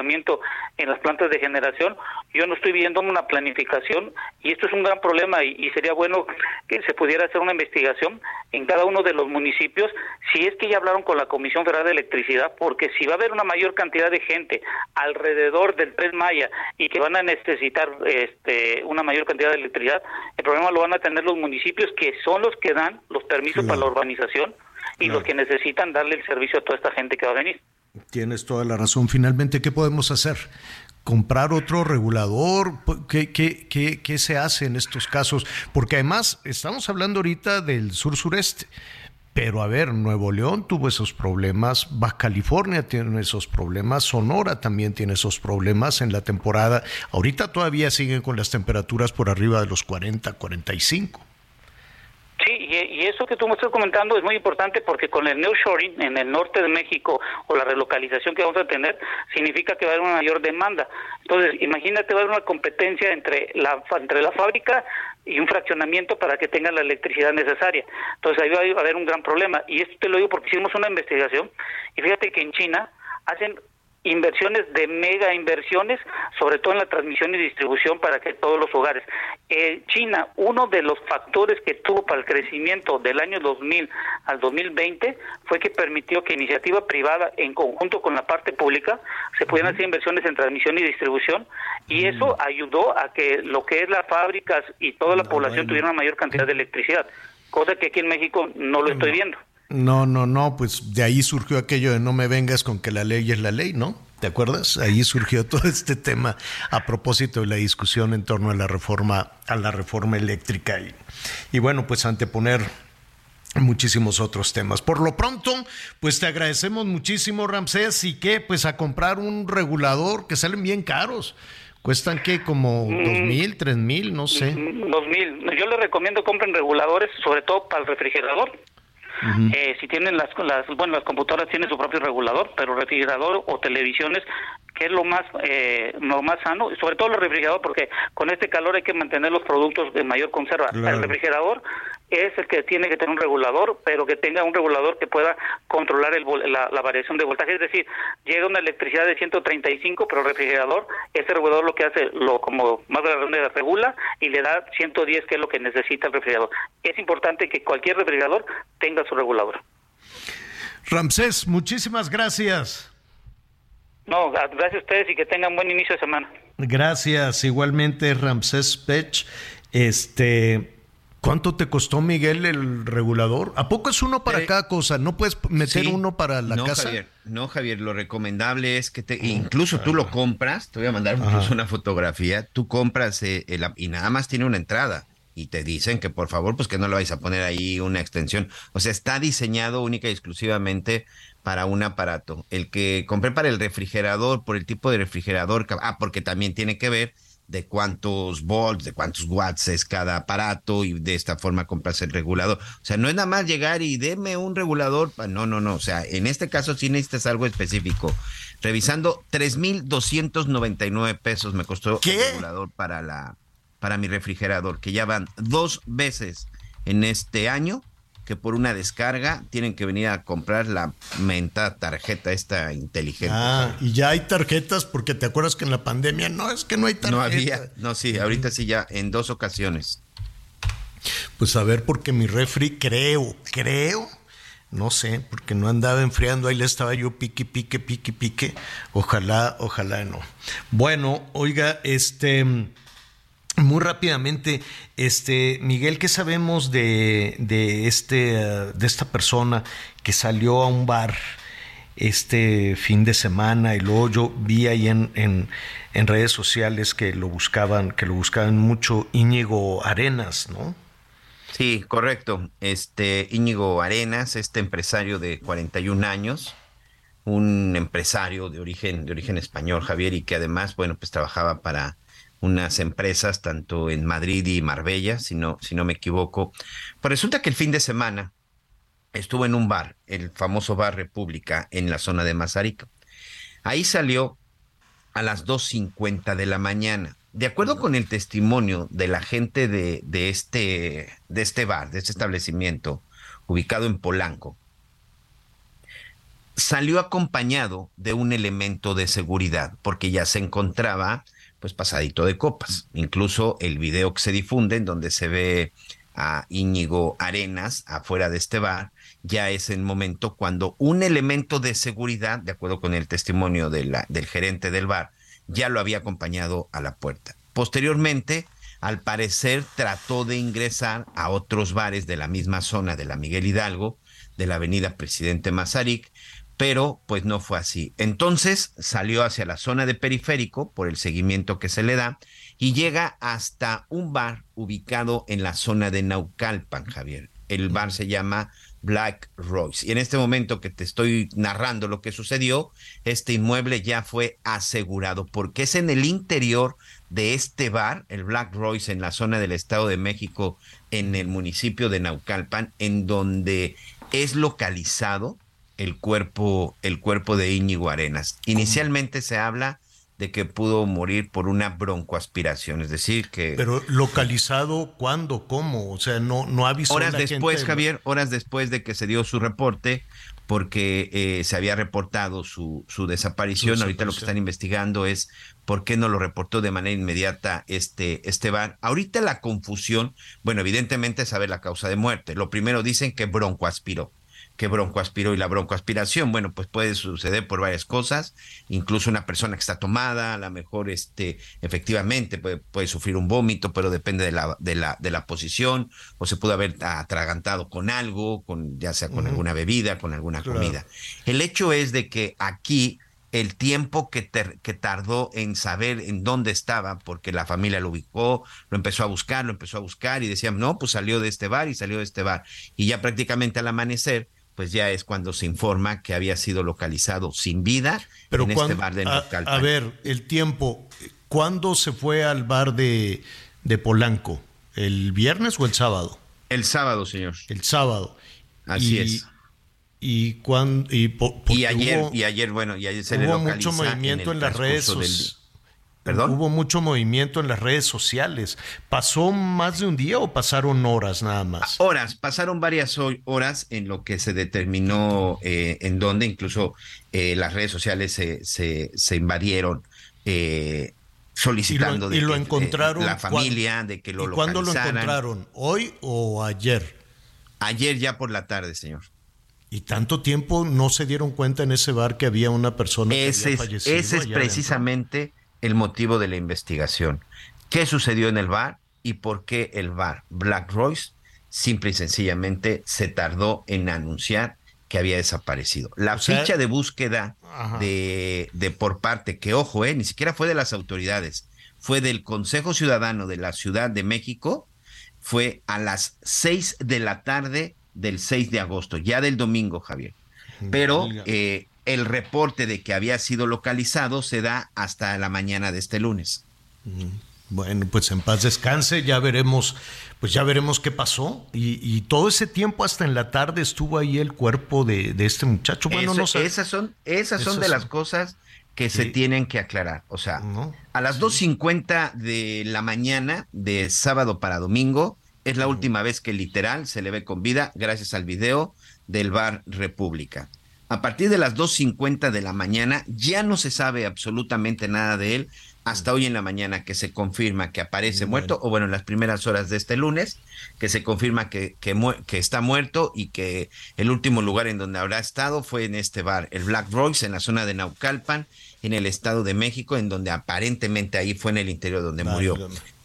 en las plantas de generación, yo no estoy viendo una planificación y esto es un gran problema y, y sería bueno que se pudiera hacer una investigación en cada uno de los municipios si es que ya hablaron con la Comisión Federal de Electricidad porque si va a haber una mayor cantidad de gente al alrededor del tren Maya y que van a necesitar este, una mayor cantidad de electricidad, el problema lo van a tener los municipios que son los que dan los permisos para la urbanización y los que necesitan darle el servicio a toda esta gente que va a venir. Tienes toda la razón. Finalmente, ¿qué podemos hacer? comprar otro regulador? ¿Qué, qué, qué, qué se hace en estos casos? Porque además estamos hablando ahorita del sur-sureste. Pero a ver, Nuevo León tuvo esos problemas, Baja California tiene esos problemas, Sonora también tiene esos problemas en la temporada. Ahorita todavía siguen con las temperaturas por arriba de los 40, 45. Sí, y, eso que tú me estás comentando es muy importante porque con el nearshoring en el norte de México o la relocalización que vamos a tener, significa que va a haber una mayor demanda. Entonces, imagínate, va a haber una competencia entre la, entre la fábrica y un fraccionamiento para que tengan la electricidad necesaria. Entonces, ahí va a haber un gran problema. Y esto te lo digo porque hicimos una investigación y fíjate que en China hacen inversiones de mega inversiones, sobre todo en la transmisión y distribución para que todos los hogares. Eh, China, uno de los factores que tuvo para el crecimiento del año 2000 al 2020 fue que permitió que iniciativa privada en conjunto con la parte pública se pudieran hacer inversiones en transmisión y distribución y eso ayudó a que lo que es las fábricas y toda la población tuviera una mayor cantidad de electricidad, cosa que aquí en México no lo estoy viendo. No, no, no, pues de ahí surgió aquello de no me vengas con que la ley es la ley, ¿no? ¿Te acuerdas? Ahí surgió todo este tema a propósito de la discusión en torno a la reforma, a la reforma eléctrica y, y bueno, pues anteponer muchísimos otros temas. Por lo pronto, pues te agradecemos muchísimo, Ramsés, y que pues a comprar un regulador que salen bien caros. ¿Cuestan qué? ¿Como mm. dos mil, tres mil? No sé. Dos mil. Yo les recomiendo compren reguladores, sobre todo para el refrigerador. Eh, si tienen las, las, bueno, las computadoras tienen su propio regulador, pero refrigerador o televisiones, que es lo más, eh, lo más sano, sobre todo el refrigerador, porque con este calor hay que mantener los productos de mayor conserva. El refrigerador es el que tiene que tener un regulador, pero que tenga un regulador que pueda controlar el, la, variación de voltaje. Es decir, llega una electricidad de 135, pero el refrigerador, ese regulador lo que hace, lo como más grande regula y le da 110, que es lo que necesita el refrigerador. Es importante que cualquier refrigerador tenga su regulador. Ramsés, muchísimas gracias. No, gracias a ustedes y que tengan buen inicio de semana. Gracias, igualmente Ramsés Pech. Este ¿Cuánto te costó, Miguel, el regulador? ¿A poco es uno para Eh, cada cosa? ¿No puedes meter Sí. uno para la no, casa? Javier, no, Javier, lo recomendable es que te, incluso tú lo compras, te voy a mandar incluso una fotografía, tú compras eh, el- y nada más tiene una entrada y te dicen que por favor, pues que no le vais a poner ahí una extensión. O sea, está diseñado única y exclusivamente para un aparato. El que compré para el refrigerador, por el tipo de refrigerador, que- ah, porque también tiene que ver de cuántos volts, de cuántos watts es cada aparato y de esta forma compras el regulador. O sea, no es nada más llegar y deme un regulador. No, no, no. O sea, en este caso sí necesitas algo específico. Revisando, 3,299 pesos me costó el regulador para, la, para mi refrigerador, que ya van dos veces en este año que por una descarga tienen que venir a comprar la mentada tarjeta esta inteligente. Ah, y ya hay tarjetas porque te acuerdas que en la pandemia no es que no hay tarjeta. No había, no, sí, ahorita sí ya, en dos ocasiones. Pues a ver, porque mi refri creo, creo, no sé, porque no andaba enfriando, ahí le estaba yo pique, pique, pique, pique. Ojalá, ojalá no. Bueno, oiga, este, muy rápidamente, este, Miguel, ¿qué sabemos de, de este, eh, de esta persona que salió a un bar? este fin de semana y luego yo vi ahí en, en, redes sociales que lo buscaban, que lo buscaban mucho Íñigo Arenas, ¿no? Sí, correcto. Este Íñigo Arenas, este empresario de 41 años, un empresario de origen de origen español, Javier, y que además, bueno, pues trabajaba para unas empresas tanto en Madrid y Marbella, si no, si no me equivoco. Pues resulta que el fin de semana estuvo en un bar, el famoso bar República, en la zona de Mazarica. Ahí salió a las 2.50 de la mañana. De acuerdo con el testimonio de la gente de, de, este, de este bar, de este establecimiento, ubicado en Polanco, salió acompañado de un elemento de seguridad, porque ya se encontraba pues pasadito de copas. Incluso el video que se difunde, en donde se ve a Íñigo Arenas afuera de este bar, ya es el momento cuando un elemento de seguridad, de acuerdo con el testimonio de la, del gerente del bar, ya lo había acompañado a la puerta. Posteriormente, al parecer, trató de ingresar a otros bares de la misma zona de la Miguel Hidalgo, de la avenida Presidente Mazarik, pero pues no fue así. Entonces salió hacia la zona de periférico por el seguimiento que se le da y llega hasta un bar ubicado en la zona de Naucalpan, Javier. El bar se llama Black Royce. Y en este momento que te estoy narrando lo que sucedió, este inmueble ya fue asegurado porque es en el interior de este bar, el Black Royce, en la zona del Estado de México, en el municipio de Naucalpan, en donde es localizado el cuerpo, el cuerpo de Íñigo Arenas. Inicialmente se habla de que pudo morir por una broncoaspiración, es decir, que... Pero localizado, ¿cuándo? ¿Cómo? O sea, no, no avisó Horas la después, gente. Javier, horas después de que se dio su reporte, porque eh, se había reportado su, su desaparición. Su Ahorita lo que están investigando es por qué no lo reportó de manera inmediata este, este bar. Ahorita la confusión, bueno, evidentemente saber la causa de muerte. Lo primero dicen que broncoaspiró que broncoaspiró y la broncoaspiración, bueno, pues puede suceder por varias cosas, incluso una persona que está tomada, a lo mejor este, efectivamente puede, puede sufrir un vómito, pero depende de la, de la, de la posición, o se pudo haber atragantado con algo, con, ya sea con alguna bebida, con alguna Claro. comida. El hecho es de que aquí el tiempo que, ter- que tardó en saber en dónde estaba, porque la familia lo ubicó, lo empezó a buscar, lo empezó a buscar y decían, no, pues salió de este bar y salió de este bar. Y ya prácticamente al amanecer, pues ya es cuando se informa que había sido localizado sin vida Pero en cuando- este bar de a, Naucalpan. a ver, el tiempo. ¿Cuándo se fue al bar de, de Polanco? ¿El viernes o el sábado? El sábado, señor. El sábado. Así Y- es. Y, cuando, y, po- Y ayer, hubo- y ayer, bueno, y ayer se le hubo localiza mucho movimiento el en, las redes sociales. Hubo mucho movimiento en las redes sociales. ¿Pasó más de un día o pasaron horas nada más? Horas, pasaron varias ho- horas en lo que se determinó eh, en donde incluso eh, las redes sociales se, se, se invadieron eh, solicitando y lo, y de lo que, eh, encontraron. la familia de que lo ¿Y cuándo lo encontraron? ¿Hoy o ayer? Ayer ya por la tarde, señor. Y tanto tiempo no se dieron cuenta en ese bar que había una persona que Ese había es, ese es adentro? El motivo de la investigación. ¿Qué sucedió en el bar? y por qué el bar Black Royce simple y sencillamente se tardó en anunciar que había desaparecido. La ficha de búsqueda de, de, por parte, que ojo, eh, ni siquiera fue de las autoridades, fue del Consejo Ciudadano de la Ciudad de México, fue a las seis de la tarde del 6 de agosto, ya del domingo, Javier. Pero eh, el reporte de que había sido localizado se da hasta la mañana de este lunes. Bueno, pues en paz descanse, ya veremos, pues ya veremos qué pasó. Y, todo ese tiempo hasta en la tarde estuvo ahí el cuerpo de, este muchacho. Bueno, no sé. Esas son, esas son de las cosas que se tienen que aclarar. O sea, a las 2.50 de la mañana de sábado para domingo es la última vez que literal se le ve con vida gracias al video del bar República. A partir de las 2.50 de la mañana ya no se sabe absolutamente nada de él hasta hoy en la mañana que se confirma que aparece muerto, o bueno, en las primeras horas de este lunes, que se confirma que, que, que, está muerto y que el último lugar en donde habrá estado fue en este bar, el Black Royce, en la zona de Naucalpan, en el Estado de México, en donde aparentemente ahí fue en el interior donde murió.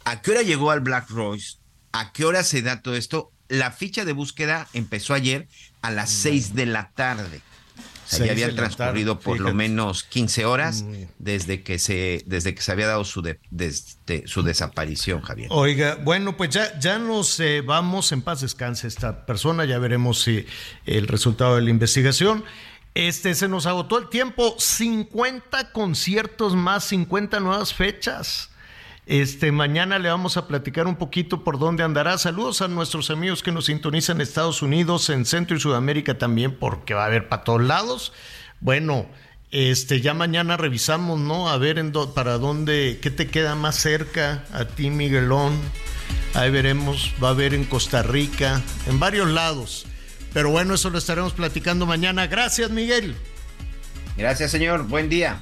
¿A qué hora llegó al Black Royce? ¿A qué hora se da todo esto? La ficha de búsqueda empezó ayer a las seis de la tarde. O sea, ya habían transcurrido por lo menos 15 horas desde que se desde que se había dado su su desaparición, Javier. Oiga, bueno, pues ya ya nos eh, vamos en paz descanse esta persona, ya veremos si el resultado de la investigación. Este se nos agotó el tiempo, 50 conciertos más, 50 nuevas fechas. Este, mañana le vamos a platicar un poquito por dónde andará. Saludos a nuestros amigos que nos sintonizan en Estados Unidos, en Centro y Sudamérica también, porque va a haber para todos lados. Bueno, este, ya mañana revisamos, ¿no? A ver para dónde, qué te queda más cerca a ti, Miguelón. Ahí veremos, va a haber en Costa Rica, en varios lados. Pero bueno, eso lo estaremos platicando mañana. Gracias, Miguel. Gracias, señor. Buen día.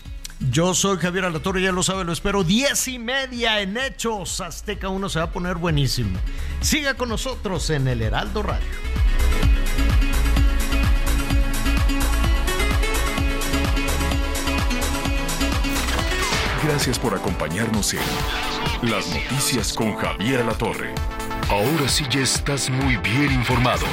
Yo soy Javier Alatorre, ya lo sabe, lo espero. Diez y media en Hechos. Azteca 1 se va a poner buenísimo. Siga con nosotros en el Heraldo Radio. Gracias por acompañarnos en Las Noticias con Javier Alatorre. Ahora sí ya estás muy bien informado.